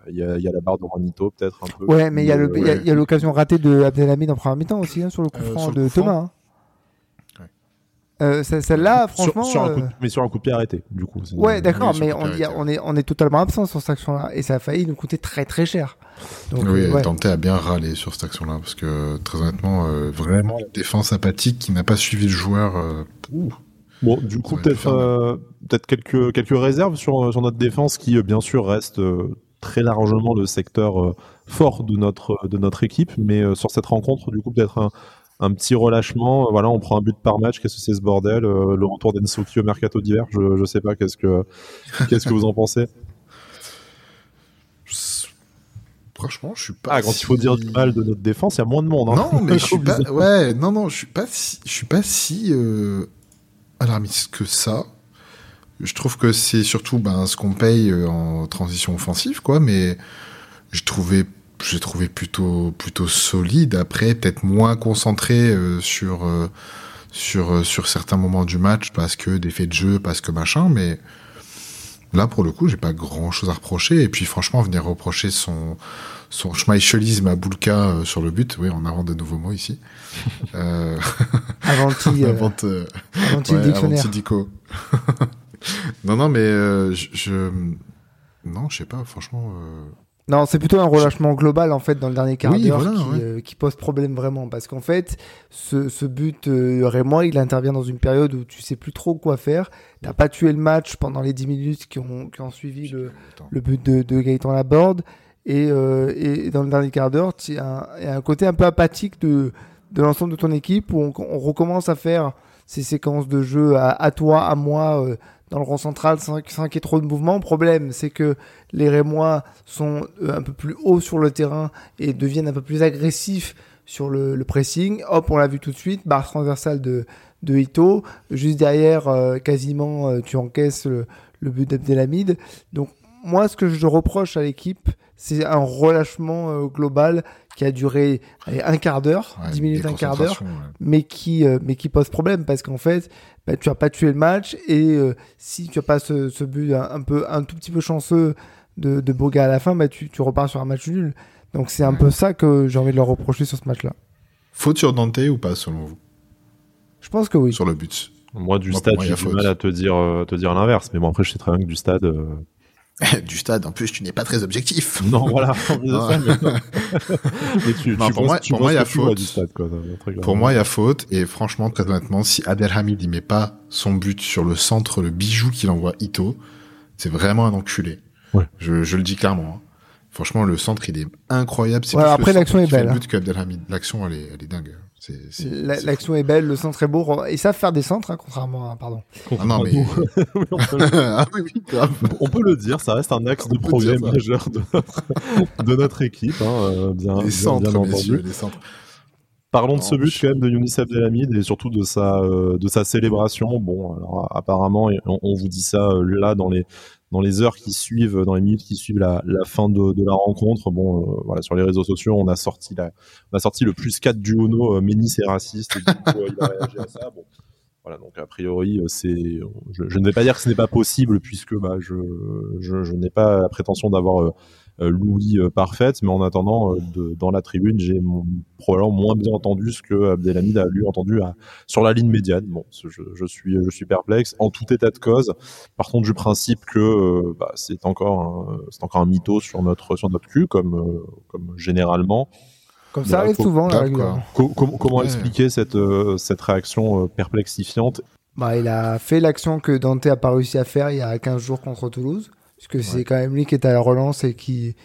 il y a, y a, la barre de Ranito peut-être un peu. Ouais, mais il y a l'occasion ratée de Abdelhamid en première mi-temps aussi hein, sur le coup euh, franc de Thomas. Hein. Euh, celle-là, franchement. Sur, un coup mais sur un coup de pied arrêté, du coup. Ouais, d'accord, mais on, on, est, on est totalement absent sur cette action-là. Et ça a failli nous coûter très très cher. Donc, oui, ouais. Dante a bien râlé sur cette action-là. Parce que, très honnêtement, euh, vraiment, la défense apathique qui n'a pas suivi le joueur. Euh, bon, du coup, peut-être peut-être quelques, quelques réserves sur, sur notre défense qui, bien sûr, reste très largement le secteur fort de notre, de notre équipe. Mais sur cette rencontre, du coup, peut-être un un petit relâchement. Voilà, on prend un but par match. Qu'est-ce que c'est ce bordel euh, Le retour d'Ensoki au mercato d'hiver. Je, je sais pas. Qu'est-ce que qu'est-ce que vous en pensez? Franchement, je suis pas. Ah, quand il faut dire du mal de notre défense, il y a moins de monde. Hein. Non, mais je suis pas. Ouais, non, non, je suis pas si. Je suis pas si euh, alarmiste que ça. Je trouve que c'est surtout ben, ce qu'on paye euh, en transition offensive, quoi. Mais je trouvais, j'ai trouvé plutôt plutôt solide. Après, peut-être moins concentré euh, sur euh, sur sur certains moments du match parce que des faits de jeu, parce que machin. Mais là, pour le coup, j'ai pas grand chose à reprocher. Et puis, franchement, venir reprocher son son schmeichelisme à Boulka sur le but, oui, on invente de nouveaux mots ici. euh... Avant-il, invente, euh... dico. non, non, mais euh, je, Non, je sais pas, franchement. Euh, non, c'est plutôt un relâchement global en fait dans le dernier quart d'heure qui, euh, qui, pose problème vraiment. Parce qu'en fait ce, ce but Raymond il intervient dans une période où tu sais plus trop quoi faire. T'as pas tué le match pendant les 10 minutes qui ont, qui ont suivi le, le but de, de Gaëtan Laborde. Et, et dans le dernier quart d'heure il y a un côté un peu apathique de, de l'ensemble de ton équipe où on, on, recommence à faire ces séquences de jeu à, à toi, à moi dans le rond central sans, sans qu'il y ait trop de mouvement. Problème, c'est que les Rémois sont euh, un peu plus hauts sur le terrain et deviennent un peu plus agressifs sur le, pressing. Hop, on l'a vu tout de suite, barre transversale de, de Ito. Juste derrière, euh, quasiment, euh, tu encaisses le, le but d'Abdelhamid. Donc, moi, ce que je reproche à l'équipe, c'est un relâchement global qui a duré un quart d'heure, dix 10 minutes, un quart d'heure, mais qui mais qui pose problème parce qu'en fait, bah, tu as pas tué le match et euh, si tu as pas ce, ce but un, peu un tout petit peu chanceux de, de Boga à la fin, bah, tu, tu repars sur un match nul. Donc c'est un peu ça que j'ai envie de leur reprocher sur ce match-là. Faute sur Dante ou pas selon vous? Je pense que oui. Sur le but. Moi du stade, j'ai du mal à te dire euh, te dire l'inverse, mais bon après je sais très bien que du stade. Du stade. En plus, tu n'es pas très objectif. Non, voilà. pour moi, pour moi, il y a faute. pour moi, il y a faute. Et franchement, très honnêtement, si Abdelhamid il met pas son but sur le centre, le bijou qu'il envoie Ito, c'est vraiment un enculé. Ouais. Je, je le dis clairement. Hein. Franchement, le centre, il est incroyable. Ouais, après, l'action est belle. Hein. L'action, elle est, elle est dingue. L'action est, belle, le centre est beau. Ils savent faire des centres, hein, contrairement à. Pardon. Ah non, mais. Ah on, peut... le dire, ça reste un axe de progrès majeur de notre, de notre équipe. Hein, euh, bien, les centres, bien les centres. Parlons de ce but quand même de Younis Abdelhamid et surtout de sa euh, de sa célébration. Bon, alors apparemment on, on vous dit ça euh, là dans les dans les heures qui suivent, dans les minutes qui suivent la, fin de, la rencontre. Bon, euh, voilà, sur les réseaux sociaux, on a sorti le plus 4 du Ono, euh, Ménis est raciste. Et euh. Voilà, donc a priori, c'est, je, ne vais pas dire que ce n'est pas possible puisque bah, je, je n'ai pas la prétention d'avoir euh, Louis euh, parfaite, mais en attendant, euh, de, dans la tribune, j'ai probablement moins bien entendu ce que Abdelhamid a lui entendu à, sur la ligne médiane. Bon, je, je, suis, je suis perplexe. En tout état de cause, par contre, du principe que bah, c'est encore, c'est encore un mytho sur notre, sur notre cul, comme, comme généralement. Comme ça arrive souvent, là, comment expliquer cette, cette réaction perplexifiante? Bah, Il a fait l'action que Dante a pas réussi à faire il y a 15 jours contre Toulouse puisque c'est quand même lui qui est à la relance et qui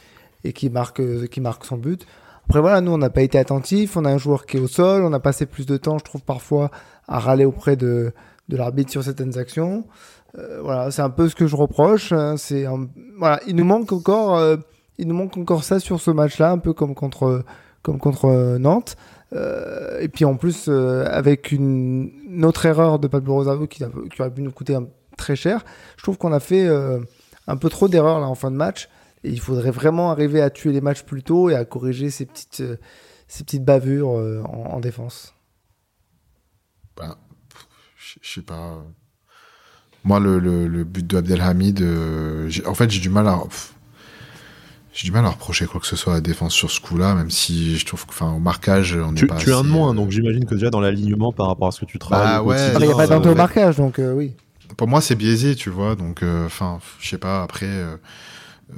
et qui marque qui marque son but. Après voilà, nous on n'a pas été attentifs, on a un joueur qui est au sol, on a passé plus de temps, je trouve parfois à râler auprès de de l'arbitre sur certaines actions. Euh, voilà, c'est un peu ce que je reproche. Hein, c'est voilà, il nous manque encore, euh, il nous manque encore ça sur ce match-là, un peu comme contre comme contre euh, Nantes. et puis en plus avec une, une, autre erreur de Pablo Rosado qui, qui aurait pu nous coûter un, très cher. Je trouve qu'on a fait un peu trop d'erreurs là en fin de match. Et il faudrait vraiment arriver à tuer les matchs plus tôt et à corriger ces petites, euh, ces petites bavures euh, en, défense. Ben, je sais pas. Moi, le, le, but de Abdelhamid, euh, en fait, j'ai du mal à. J'ai du mal à reprocher quoi que ce soit à la défense sur ce coup-là, même si je trouve qu'au marquage, on tu, pas. Tu es un de moins, donc j'imagine que déjà dans l'alignement par rapport à ce que tu travailles. Bah ouais. Il n'y a pas d'entrée au marquage, donc oui pour moi c'est biaisé tu vois. Donc euh, enfin je sais pas après euh,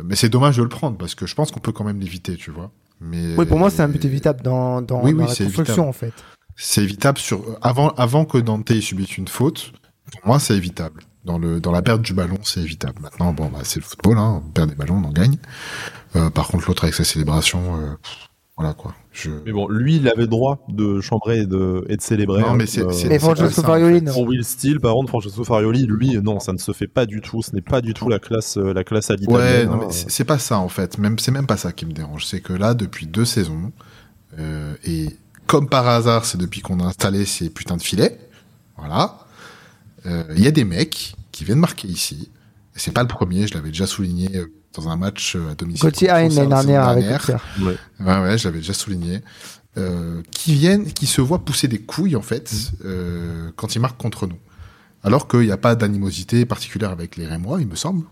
mais c'est dommage de le prendre parce que je pense qu'on peut quand même l'éviter tu vois. Mais oui pour moi c'est un but évitable dans dans, oui, oui, la construction en fait. C'est évitable sur avant avant que Dante subisse une faute pour moi c'est évitable. Dans le dans la perte du ballon c'est évitable. Maintenant bon bah c'est le football hein. On perd des ballons on en gagne. Euh, par contre l'autre avec sa célébration euh, voilà quoi. Je... Mais bon, lui, il avait le droit de chambrer et de, et de célébrer. Non, mais c'est. Euh... Mais Francesco Farioli, Pour Will Steele, par contre, Francesco Farioli, lui, non, ça ne se fait pas du tout. Ce n'est pas du tout la classe, euh, la classe à Ouais, non, mais c'est pas ça en fait. Même, c'est même pas ça qui me dérange. C'est que là, depuis deux saisons, euh, et comme par hasard, c'est depuis qu'on a installé ces putains de filets. Voilà. Euh, il y a des mecs qui vient de marquer ici. Et c'est pas le premier, je l'avais déjà souligné dans un match à domicile. Gauthier l'année dernière avec Ouais. ouais, ouais, je l'avais déjà souligné. Euh, qui viennent, qui se voient pousser des couilles en fait mmh. euh, quand ils marquent contre nous. Alors qu'il n'y a pas d'animosité particulière avec les Rémois, il me semble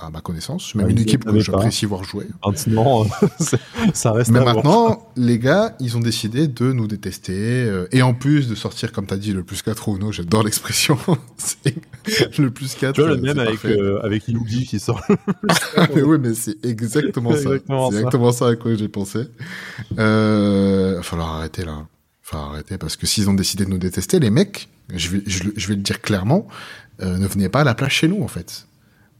à ma connaissance. Même une équipe que j'apprécie voir jouer. Maintenant, ça reste. Mais maintenant, les gars, ils ont décidé de nous détester euh, et en plus de sortir, comme tu as dit, le plus 4 ou non, j'adore l'expression. le plus 4. Tu vois le même avec euh, avec Ilugi qui sort. oui, mais c'est exactement ça. C'est exactement ça à quoi j'ai pensé. Euh, il va falloir arrêter là. Faut arrêter parce que s'ils ont décidé de nous détester, les mecs, je vais, je, vais le dire clairement, euh, ne venez pas à la plage chez nous en fait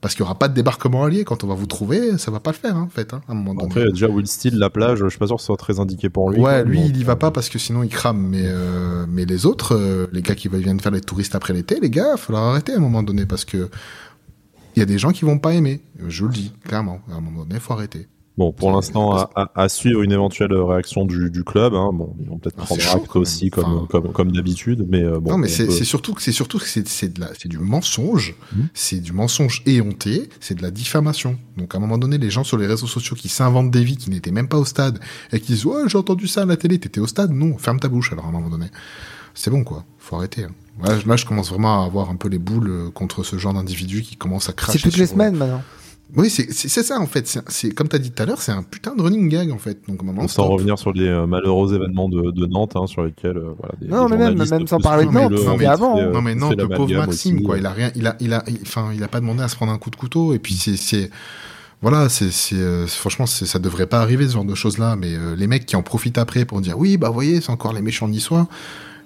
parce qu'il y aura pas de débarquement allié quand on va vous trouver, ça va pas le faire hein, en fait. Hein, à un moment Après, donné. déjà Will Steele, la plage, je suis pas sûr que ce soit très indiqué pour lui. Ouais, lui, il y va pas parce que sinon il crame. Mais euh, mais les autres, euh, les gars qui viennent faire les touristes après l'été, les gars, il falloir arrêter à un moment donné parce que il y a des gens qui vont pas aimer. Je le dis clairement. À un moment donné, faut arrêter. Bon, pour l'instant, à, à, suivre une éventuelle réaction du, du club. Hein. Bon, ils vont peut-être ah, prendre acte aussi, comme, comme, comme d'habitude. Mais euh, bon. Non, mais c'est surtout que c'est surtout que c'est de la, c'est du mensonge. Mmh. C'est du mensonge éhonté. C'est de la diffamation. Donc, à un moment donné, les gens sur les réseaux sociaux qui s'inventent des vies qui n'étaient même pas au stade et qui disent ouais, j'ai entendu ça à la télé. T'étais au stade? Non, ferme ta bouche. Alors, à un moment donné, c'est bon quoi. Faut arrêter. Hein. Là, je commence vraiment à avoir un peu les boules euh, contre ce genre d'individus qui commencent à cracher. C'est toutes les semaines maintenant. Oui, c'est ça en fait. C'est comme tu as dit tout à l'heure, c'est un putain de running gag en fait. Donc maintenant, sans revenir sur les euh, malheureux événements de, de Nantes, hein, sur lesquels euh, voilà. Des, non, mais même, même sans parler de Nantes, non, mais avant. non mais Nantes, le pauvre Maxime, quoi. Il a rien, il a, il a, enfin, il a pas demandé à se prendre un coup de couteau. Et puis c'est, voilà, c'est, euh, franchement, ça devrait pas arriver ce genre de choses là. Mais les mecs qui en profitent après pour dire oui, bah voyez, c'est encore les méchants niçois.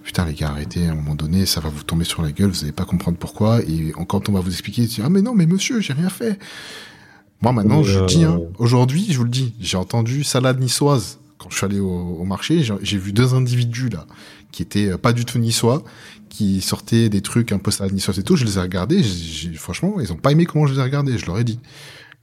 Putain les gars, arrêtez, à un moment donné, ça va vous tomber sur la gueule, vous allez pas comprendre pourquoi, et quand on va vous expliquer, tu dis, ah mais non, mais monsieur, j'ai rien fait. Moi, maintenant, je dis, hein, aujourd'hui, je vous le dis, j'ai entendu salade niçoise quand je suis allé au, marché. J'ai vu deux individus là qui étaient euh, pas du tout niçois, qui sortaient des trucs un peu salade niçoise et tout. Je les ai regardés. franchement, ils ont pas aimé comment je les ai regardés. Je leur ai dit,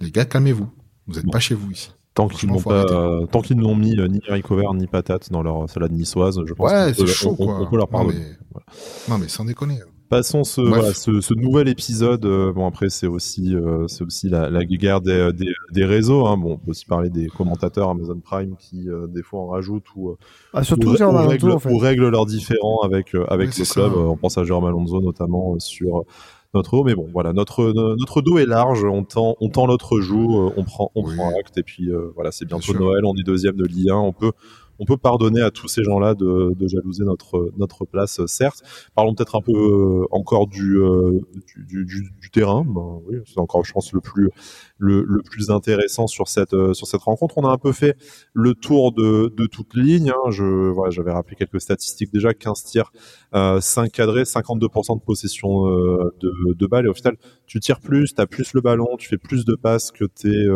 les gars, calmez-vous. Vous êtes pas chez vous ici. Tant qu'ils n'ont pas, tant qu'ils n'ont mis euh, ni haricot vert ni patate dans leur salade niçoise, je pense ouais, c'est chaud, quoi. on, peut leur parler. Non mais, non mais sans déconner. Passons ce, voilà, ce, ce, nouvel épisode. Euh, bon après c'est aussi euh, c'est aussi la, la guerre des, des, des réseaux. Hein. Bon on peut aussi parler des commentateurs Amazon Prime qui euh, des fois en rajoutent ou ah, surtout ou, ou, règlent, en fait. leurs différends avec avec le club. on pense à Jérôme Alonso notamment sur notre dos. Mais bon voilà notre notre dos est large. On tend on tend l'autre joue. on prend on prend acte et puis voilà c'est bientôt Noël. On est deuxième de Ligue 1. On peut on peut pardonner à tous ces gens-là de, de, jalouser notre notre place, certes. Parlons peut-être un peu euh, encore du, euh, du, du, du, terrain. Ben, oui, c'est encore, je pense, le plus le, le, plus intéressant sur cette euh, sur cette rencontre. On a un peu fait le tour de, de toute ligne. Hein. Je voilà, j'avais rappelé quelques statistiques déjà 15 tirs, euh, 5 cadrés, 52% de possession de, de balles. Et au final, tu tires plus, tu as plus le ballon, tu fais plus de passes que tes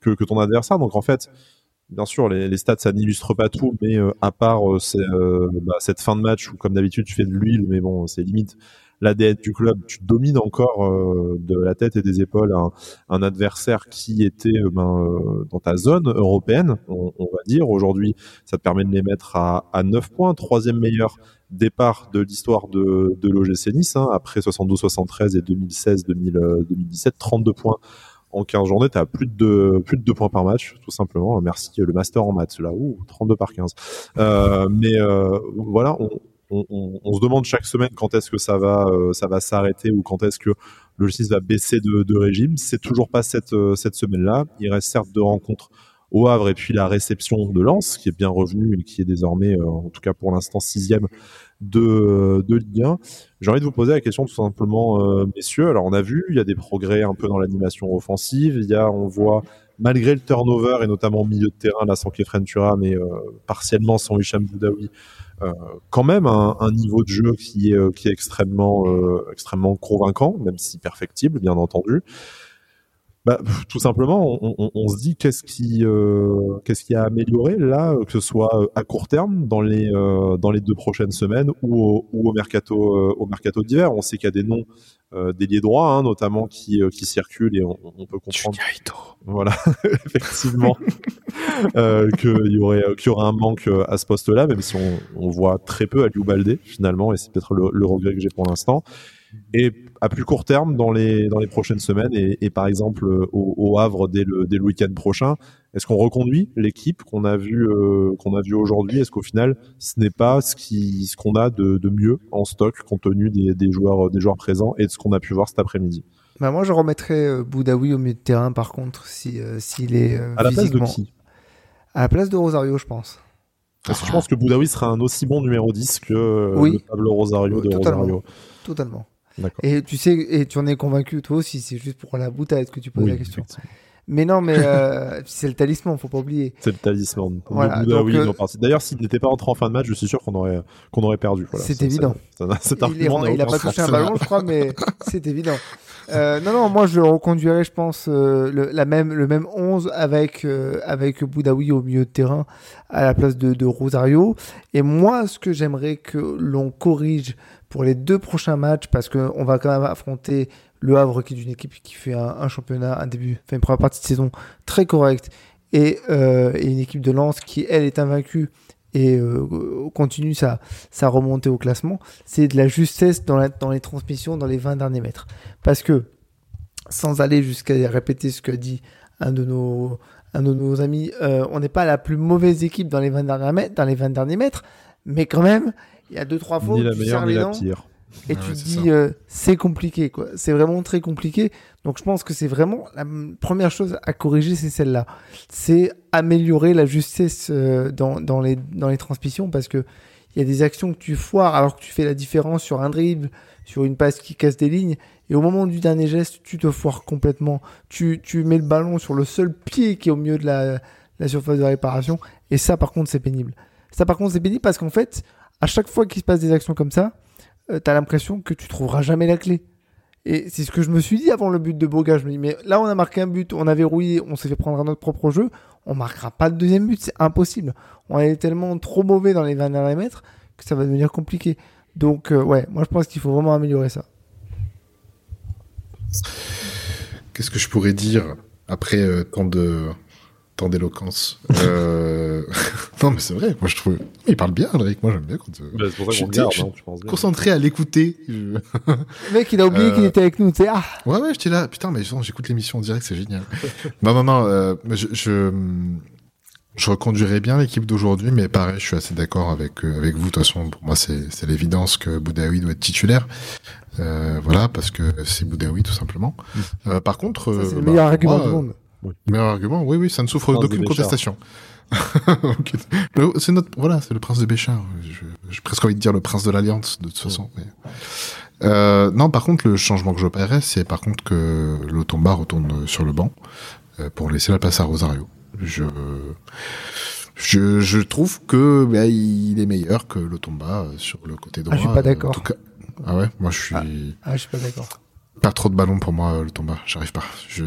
que ton adversaire. Donc en fait bien sûr, les, les, stats, ça n'illustre pas tout, mais euh, à part euh, euh, bah, cette fin de match où, comme d'habitude, tu fais de l'huile, mais bon, c'est limite l'ADN du club. Tu domines encore de la tête et des épaules un, adversaire qui était ben, dans ta zone européenne, on, on va dire. Aujourd'hui, ça te permet de les mettre à, à 9 points, troisième meilleur départ de l'histoire de, de l'OGC Nice, hein, après 72-73 et 2016-2017, 32 points en 15 journées, tu as plus de plus de 2 points par match, tout simplement. Merci le master en maths, là, ouh, 32 par 15. Euh, mais euh, voilà, on, on, on, se demande chaque semaine quand est-ce que ça va euh, ça va s'arrêter ou quand est-ce que le 6 va baisser de, de régime. C'est toujours pas cette euh, cette semaine-là. Il reste certes deux rencontres au Havre et puis la réception de Lens qui est bien revenue et qui est désormais, euh, en tout cas pour l'instant, sixième de, de Ligue 1. J'ai envie de vous poser la question tout simplement, euh, messieurs. Alors on a vu, il y a des progrès un peu dans l'animation offensive. Il y a, on voit, malgré le turnover et notamment au milieu de terrain, là sans Kefren Tura, mais euh, partiellement sans Hicham Boudaoui, euh, quand même un, un, niveau de jeu qui est, qui est extrêmement, extrêmement convaincant, même si perfectible, bien entendu bah, tout simplement, on, on, on se dit qu'est-ce qui, euh, qu'est-ce qui a amélioré là, que ce soit euh, à court terme dans les euh, dans les deux prochaines semaines ou au, ou au mercato euh, au mercato d'hiver. On sait qu'il y a des noms euh, d'ailiers droits, hein, notamment qui qui circulent et on, on peut comprendre. Voilà, effectivement, qu'il y aurait qu'il y aurait un manque à ce poste-là, même si on, voit très peu à Baldé finalement, et c'est peut-être le, le regret que j'ai pour l'instant. Et à plus court terme dans les dans les prochaines semaines et, et par exemple au, au, Havre dès le dès le week-end prochain Est-ce qu'on reconduit l'équipe qu'on a vu euh, qu'on a vu aujourd'hui? Est-ce qu'au final ce n'est pas ce qui ce qu'on a de, de, mieux en stock compte tenu des, des joueurs des joueurs présents et de ce qu'on a pu voir cet après-midi? Bah moi je remettrais euh, Boudaoui au milieu de terrain par contre si euh, s'il est à la place de qui? À la place de Rosario je pense. Parce que je pense que Boudaoui sera un aussi bon numéro 10 que oui. le Pablo Rosario de Totalement. Rosario. Totalement. Et tu sais, et tu en es convaincu toi aussi, c'est juste pour la boutade que tu poses oui, la question. Mais non, mais euh, c'est le talisman, faut pas oublier. C'est le talisman. Voilà, euh... D'ailleurs, s'il n'était pas rentré en fin de match, je suis sûr qu'on aurait, qu'on aurait perdu. Voilà. C'est évident. Ça, ça, cet il, est, il a pas touché un ballon, je crois, mais c'est évident. Euh, non, non, moi je reconduirais, je pense, euh, le, la même, le même 11 avec, euh, avec Boudaoui au milieu de terrain à la place de, de Rosario. Et moi, ce que j'aimerais que l'on corrige pour les deux prochains matchs, parce qu'on va quand même affronter le Havre, qui est une équipe qui fait un, championnat, un début, enfin une première partie de saison très correcte, et, euh, une équipe de Lens qui, elle, est invaincue et euh, continue sa, sa remontée au classement, c'est de la justesse dans, les transmissions dans les 20 derniers mètres. Parce que, sans aller jusqu'à répéter ce que dit un de nos, amis, euh, on n'est pas la plus mauvaise équipe dans les 20 derniers mètres, dans les 20 derniers mètres mais quand même, il y a deux, trois fois ni où la tu meilleure serres ni les la dents pire. et tu te dis euh, c'est compliqué quoi. C'est vraiment très compliqué. Donc je pense que c'est vraiment la première chose à corriger c'est celle-là. C'est améliorer la justesse euh, dans, dans les dans les transmissions parce que il y a des actions que tu foires alors que tu fais la différence sur un dribble sur une passe qui casse des lignes et au moment du dernier geste tu te foires complètement. Tu, tu mets le ballon sur le seul pied qui est au milieu de la, la surface de réparation et ça par contre c'est pénible. Ça par contre c'est pénible parce qu'en fait à chaque fois qu'il se passe des actions comme ça euh, t'as l'impression que tu trouveras jamais la clé. Et c'est ce que je me suis dit avant le but de Boga. Je me dis, mais là, on a marqué un but, on a verrouillé, on s'est fait prendre à notre propre jeu. On marquera pas de deuxième but, c'est impossible. On est tellement trop mauvais dans les 20 derniers mètres que ça va devenir compliqué. Donc, euh, ouais, moi je pense qu'il faut vraiment améliorer ça. Qu'est-ce que je pourrais dire après euh, tant de tant d'éloquence euh... Non, mais c'est vrai. Moi, je trouve il parle bien, Drake. Moi, j'aime bien quand. euh, Bah, c'est pour ça Je qu'on suis- regarde, je- hein, je pense bien. Concentré à l'écouter. je- Le mec, il a oublié Euh, qu'il était avec nous. Tu sais, ah, Ouais, ouais, j'étais là. Putain, mais genre, j'écoute l'émission en direct, c'est génial. non, non, non. Euh, je, je, je reconduirais bien l'équipe d'aujourd'hui, mais pareil, je suis assez d'accord avec avec vous. De toute façon, pour moi, c'est c'est l'évidence que Boudaoui doit être titulaire. Euh, voilà, parce que c'est Boudaoui, tout simplement. Euh, par contre, ça, c'est le bah, meilleur argument moi, du monde. Meilleur argument, oui, oui, ça ne souffre d'aucune contestation. C'est notre, voilà, c'est le prince de Béchard. Je- J'ai presque envie de dire le prince de l'Alliance, de toute façon. mais- Euh, non, par contre, le changement que j'opérerais, c'est par contre que Lotomba retourne sur le banc euh, pour laisser la place à Rosario. Je, je, je trouve que bah, il est meilleur que Lotomba euh, sur le côté droit. je suis pas d'accord. Ah ouais, moi je suis Ah, je suis pas d'accord. Pas trop de ballons pour moi, euh, le Tomba. J'arrive pas. Je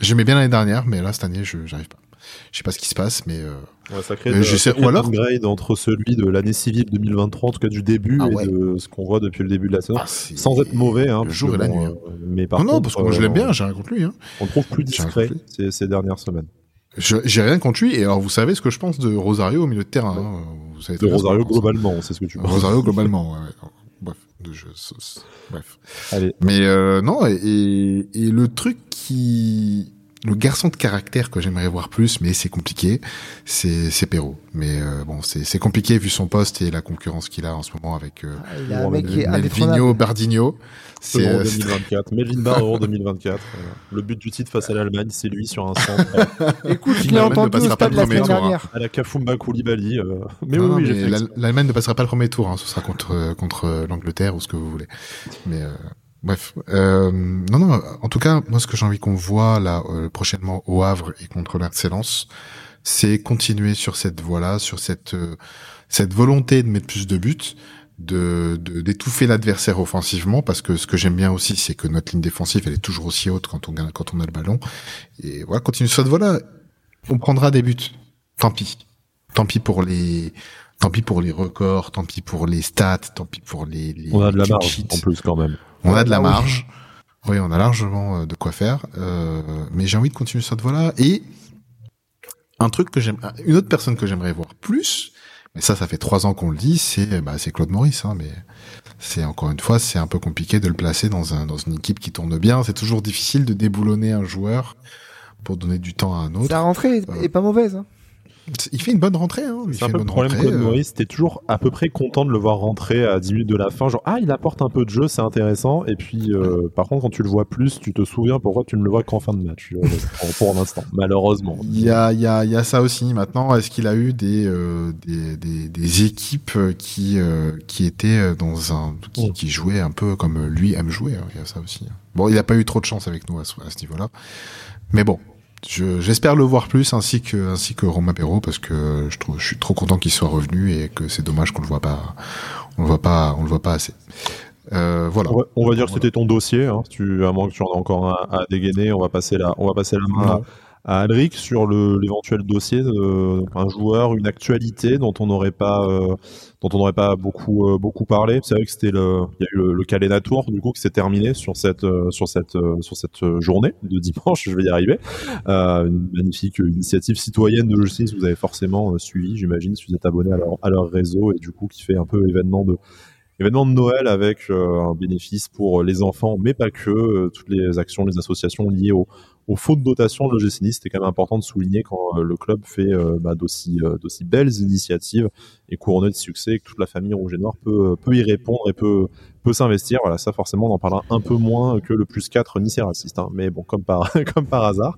j'aimais bien l'année dernière, mais là cette année, je j'arrive pas. Je sais pas ce qui se passe, mais euh, Ouais, ça crée, Euh, ça crée ou alors- un upgrade entre celui de l'année civile 2023, en tout cas du début, Ah et ouais. de ce qu'on voit depuis le début de la saison. ah, Sans être mauvais, hein. le jour et la bon, nuit. euh, mais par non, non, contre, parce que moi je l'aime euh, bien, j'ai rien contre lui. Hein. On le trouve plus discret ces, ces dernières semaines. Je- J'ai rien contre lui. Et alors vous savez ce que je pense de Rosario au milieu de terrain. hein. Vous savez De Rosario je globalement, c'est ce que tu penses. Rosario globalement. Ouais, ouais. Bref, de jeu, c'est- c'est- bref. Allez, Mais euh, non, et, et, et le truc qui, le garçon de caractère que j'aimerais voir plus, mais c'est compliqué, c'est c'est Perrault. Mais euh, bon, c'est c'est compliqué vu son poste et la concurrence qu'il a en ce moment avec euh, Ah, il a un Bon, mec qui est Melvino, indétrônable. Bardinho. C'est euh, c'est- 2024. Melvin Barr, Euro 2024. Voilà. Le but du titre face à l'Allemagne, c'est lui sur un centre Écoute, je l'ai entendu au passera pas stade le la premier semaine tour, hein. dernière. à la Kafumba Koulibaly. euh, Mais Non, oui, oui, l'Allemagne ne passera pas le premier tour, hein, ce sera contre euh, contre l'Angleterre ou ce que vous voulez. Mais euh, bref, euh, non non. En tout cas, moi ce que j'ai envie qu'on voit là euh, prochainement au Havre et contre l'Excellence, c'est continuer sur cette voie-là, sur cette euh, cette volonté de mettre plus de buts, de de- d'étouffer l'adversaire offensivement, parce que ce que j'aime bien aussi, c'est que notre ligne défensive elle est toujours aussi haute quand on quand on a le ballon. Et voilà, continue sur cette voie-là. On prendra des buts. Tant pis. Tant pis pour les Tant pis pour les records, tant pis pour les stats, tant pis pour les. les On a de la marge en plus quand même. On a de la Ah oui. marge. Oui, on a largement euh, de quoi faire. Euh, mais j'ai envie de continuer cette voie-là. Et un truc que j'aime, une autre personne que j'aimerais voir plus, mais ça, ça fait trois ans qu'on le dit, c'est bah, c'est Claude Maurice. Hein, mais c'est encore une fois, c'est un peu compliqué de le placer dans un dans une équipe qui tourne bien. C'est toujours difficile de déboulonner un joueur pour donner du temps à un autre. Sa rentrée est pas mauvaise. Hein. Il fait une bonne rentrée. Hein. C'est un peu le problème Claude euh. Maurice. T'es toujours à peu près content de le voir rentrer à 10 minutes de la fin. Genre, ah, il apporte un peu de jeu, c'est intéressant. Et puis, euh, par contre, quand tu le vois plus, tu te souviens pourquoi tu ne le vois qu'en fin de match. Euh, pour, l'instant, malheureusement. Il y a, il y, a, il y a ça aussi. Maintenant, est-ce qu'il a eu des, des, des, des, équipes qui, qui étaient dans un. Qui, qui, jouaient un peu comme lui aime jouer hein. Il y a ça aussi. Bon, il n'a pas eu trop de chance avec nous à ce, à ce niveau-là. Mais bon, j'espère le voir plus ainsi que ainsi que Romain Perrault parce que je trouve je suis trop content qu'il soit revenu et que c'est dommage qu'on le voit pas on le voit pas on le voit pas assez. Euh, voilà. On va, dire que c'était ton dossier. Hein. Tu, à moins que tu en as encore un à dégainer, on va passer la, on va passer la main à Alric sur l'éventuel dossier d'un joueur, une actualité dont on n'aurait pas, euh, dont on n'aurait pas beaucoup, euh, beaucoup parlé. C'est vrai que c'était le, il y a eu le, le Calena Tour du coup qui s'est terminé sur cette, euh, sur cette, sur cette journée de dimanche. Je vais y arriver. une magnifique initiative citoyenne de justice. Vous avez forcément suivi, j'imagine, si vous êtes abonné à leur, à leur réseau et du coup qui fait un peu événement de événement de Noël avec un bénéfice pour les enfants, mais pas que, toutes les actions, les associations liées au, aux fautes de dotation de l'OGC Nice. C'était quand même important de souligner quand euh, le club fait euh, bah, d'aussi, euh, d'aussi belles initiatives et couronné de succès et que toute la famille rouge et noire peut, y répondre et peut, s'investir. Voilà, ça forcément on en parlera un peu moins que le plus 4 Nice est raciste. Hein. Mais bon, comme par, hasard.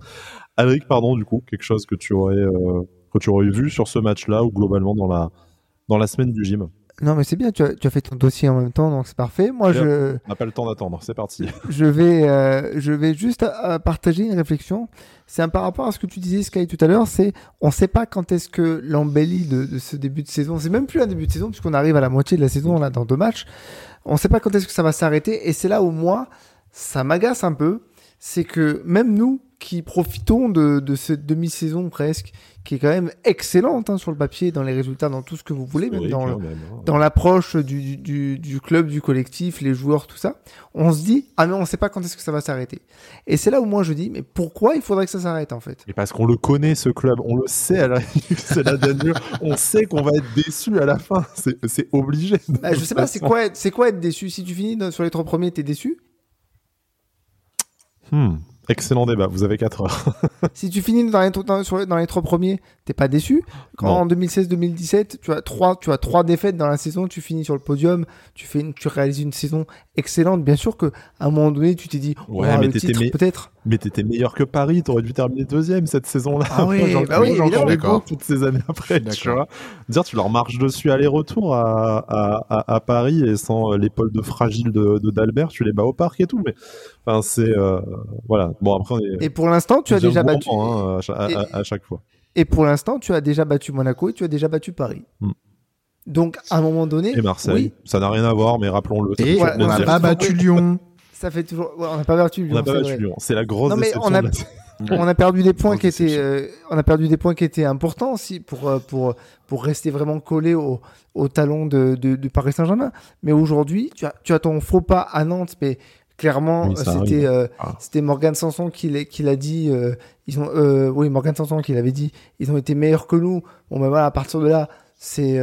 Alric, pardon, du coup, quelque chose que tu aurais, vu sur ce match-là ou globalement dans la semaine du gym? Non, mais c'est bien, tu as, tu as, fait ton dossier en même temps, donc c'est parfait. Moi, je. On n'a pas le temps d'attendre, c'est parti. je, vais, euh, je vais juste euh, partager une réflexion. C'est un par rapport à ce que tu disais, Sky, tout à l'heure. C'est on ne sait pas quand est-ce que l'embellie de, de, ce début de saison, c'est même plus un début de saison, puisqu'on arrive à la moitié de la saison, là, dans deux matchs. On ne sait pas quand est-ce que ça va s'arrêter. Et c'est là où moi, ça m'agace un peu. C'est que même nous, qui profitons de, de cette demi-saison presque, qui est quand même excellente hein, sur le papier, dans les résultats, dans tout ce que vous voulez, même dans, hein. dans l'approche du, du, du, club, du collectif, les joueurs, tout ça. On se dit, ah mais on sait pas quand est-ce que ça va s'arrêter. Et c'est là où moi je dis, mais pourquoi il faudrait que ça s'arrête en fait? Et parce qu'on le connaît ce club, on le sait à la, c'est la dernière, on sait qu'on va être déçu à la fin, c'est obligé. Bah, je sais pas, c'est quoi, c'est quoi être déçu? Si tu finis sur les trois premiers, t'es déçu? Hmm. Excellent débat, vous avez 4 heures. si tu finis dans les, dans, dans les trois premiers, t'es pas déçu. Quand en 2016-2017, tu as trois, tu as trois défaites dans la saison, tu finis sur le podium, tu fais, tu réalises une saison excellente. Bien sûr que à un moment donné, tu t'es dit, ouais, oh, mais le peut-être. Mais t'étais meilleur que Paris, t'aurais dû terminer deuxième cette saison-là. Ah oui, bah oui, j'en toutes ces années après, tu vois. Dire, tu leur marches dessus aller-retour à, à, à, Paris et sans euh, l'épaule de fragile de d'Albert, tu les bats au parc et tout. Mais enfin, c'est euh, voilà. Bon après. et pour l'instant, tu as déjà battu hein, à, chaque fois. Et pour l'instant, tu as déjà battu Monaco et tu as déjà battu Paris. Hmm. Donc, à un moment donné. Et Marseille. Ça n'a rien à voir, mais rappelons-le. Et on n'a pas battu Lyon. Ça fait toujours. on n'a pas battu Lyon. On n'a pas battu Lyon. C'est la grosse non, mais on a... on a perdu des points qui étaient, euh, on a perdu des points qui étaient importants aussi pour euh, pour pour rester vraiment collé au, au talon de, de, de Paris Saint-Germain. Mais aujourd'hui, tu as tu as ton faux pas à Nantes, mais clairement c'était euh, ah. c'était Morgan Sanson qui l'a dit. ils ont oui Morgan Sanson qui l'avait dit. Ils ont été meilleurs que nous. Bon ben voilà, à partir de là, c'est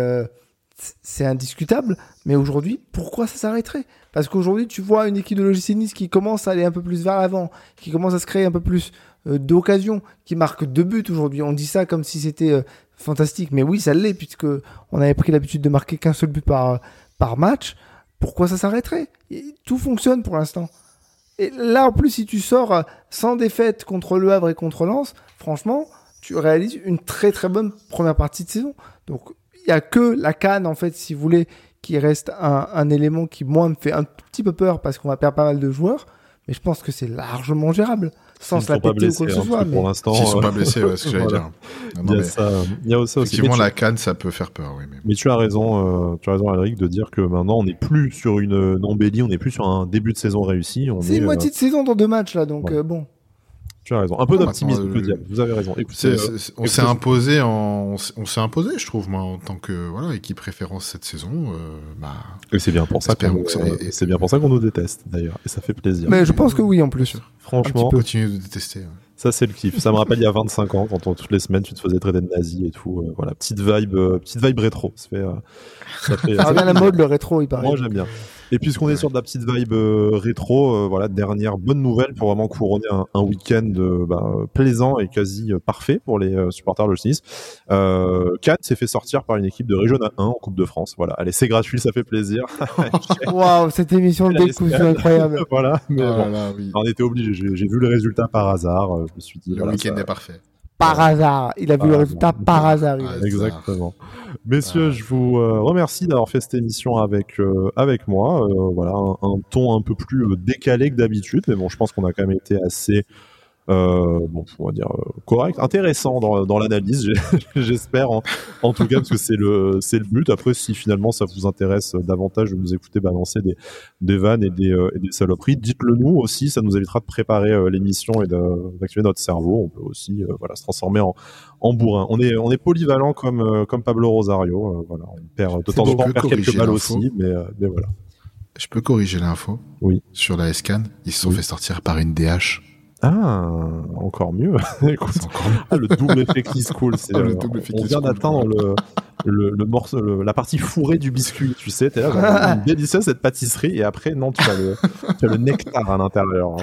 c'est indiscutable. Mais aujourd'hui, pourquoi ça s'arrêterait? Parce qu'aujourd'hui, tu vois une équipe de logiciel Nice qui commence à aller un peu plus vers l'avant, qui commence à se créer un peu plus euh, d'occasions, qui marque deux buts aujourd'hui. On dit ça comme si c'était euh, fantastique, mais oui, ça l'est puisque on avait pris l'habitude de marquer qu'un seul but par par match. Pourquoi ça s'arrêterait? Tout fonctionne pour l'instant. Et là, en plus, si tu sors euh, sans défaite contre Le Havre et contre Lens, franchement, tu réalises une très très bonne première partie de saison. Donc il y a que la canne en fait, si vous voulez, qui reste un, un élément qui moi me fait un petit peu peur parce qu'on va perdre pas mal de joueurs, mais je pense que c'est largement gérable sans se la péter ou quoi que ce soit. Pour l'instant, ils sont pas blessés, ouais, ce que j'allais dire. il, y a ça, il y a aussi. Effectivement, la canne, ça peut faire peur, oui. Mais, mais tu as raison, euh, tu as raison, Alric, de dire que maintenant on n'est plus sur une embellie, on n'est plus sur un début de saison réussi. C'est une moitié euh, de saison dans deux matchs là, donc euh, bon. Tu as raison. Un peu d'optimisme, euh, Vous avez raison. Euh, on s'est imposé en, on s'est imposé, je trouve, moi, en tant que voilà équipe référence cette saison. Euh, bah, et c'est bien pour ça qu'on, c'est bien pour ça qu'on nous déteste, d'ailleurs, et ça fait plaisir. Mais je pense que oui, en plus. Franchement, continue de détester. Ça c'est le kiff. Ça me rappelle il y a 25 ans quand toutes les semaines tu te faisais traiter de nazi et tout. voilà, petite vibe, petite vibe rétro. Ça fait. ça fait. ça revient à la mode le rétro, il paraît. Moi j'aime bien. Et puisqu'on est sur de la petite vibe euh, rétro, euh, voilà, dernière bonne nouvelle pour vraiment couronner un, week-end euh, bah, plaisant et quasi parfait pour les supporters de Nice. Cannes s'est fait sortir par une équipe de Région 1 en Coupe de France. Voilà, allez, c'est gratuit, ça fait plaisir. Waouh, cette émission de décousu incroyable. voilà, mais oh on était obligé. J'ai vu le résultat par hasard. Je me suis dit, le week-end est parfait par hasard. Il a vu le résultat par hasard. Exactement. Messieurs, je vous euh, remercie d'avoir fait cette émission avec euh, avec moi. Euh, voilà, un, ton un peu plus décalé que d'habitude, mais bon, je pense qu'on a quand même été assez euh, bon, on va dire euh, correct, intéressant dans, dans l'analyse, j'espère en, tout cas parce que c'est le c'est le but. Après, si finalement ça vous intéresse davantage de nous écouter balancer des des vannes et des, euh, et des saloperies, dites-le nous aussi, ça nous évitera de préparer euh, l'émission et d'activer notre cerveau. On peut aussi voilà se transformer en en bourrin. On est on est polyvalent comme comme Pablo Rosario. voilà, on perd de temps en temps on perd quelques balles aussi, mais mais voilà. Je peux corriger l'info. Oui. Sur la SCAN, ils se sont fait sortir par une DH. Ah, encore mieux. Écoute, ah, le double effet qui se coule. C'est, ah, le double effet on vient d'atteindre le, le, le, morceau, la partie fourrée du biscuit. Tu sais, t'es là, une délicieuse cette pâtisserie, et après, non, tu as le, tu as le nectar à l'intérieur.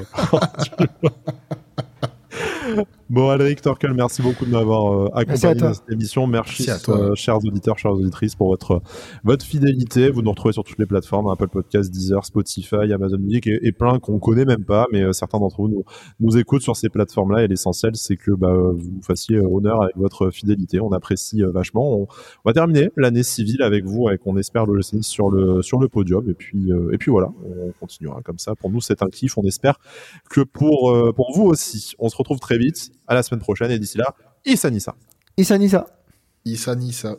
Bon, Alric Torkel, merci beaucoup de m'avoir euh, accompagné dans cette émission. Merci, à toi. Euh, chers auditeurs, chères auditrices, pour votre, votre fidélité. Vous nous retrouvez sur toutes les plateformes, Apple Podcasts, Deezer, Spotify, Amazon Music et, plein qu'on connaît même pas, mais euh, certains d'entre vous nous, nous écoutent sur ces plateformes-là et l'essentiel, c'est que bah, vous nous fassiez honneur avec votre fidélité. On apprécie vachement. On, va terminer l'année civile avec vous, avec on espère le sur le, sur le podium. Et puis, et puis voilà, on continuera comme ça. Pour nous, c'est un kiff. On espère que pour, pour vous aussi. On se retrouve très vite. À la semaine prochaine et d'ici là, Issa Nissa. Issa Nissa. Issa Nissa.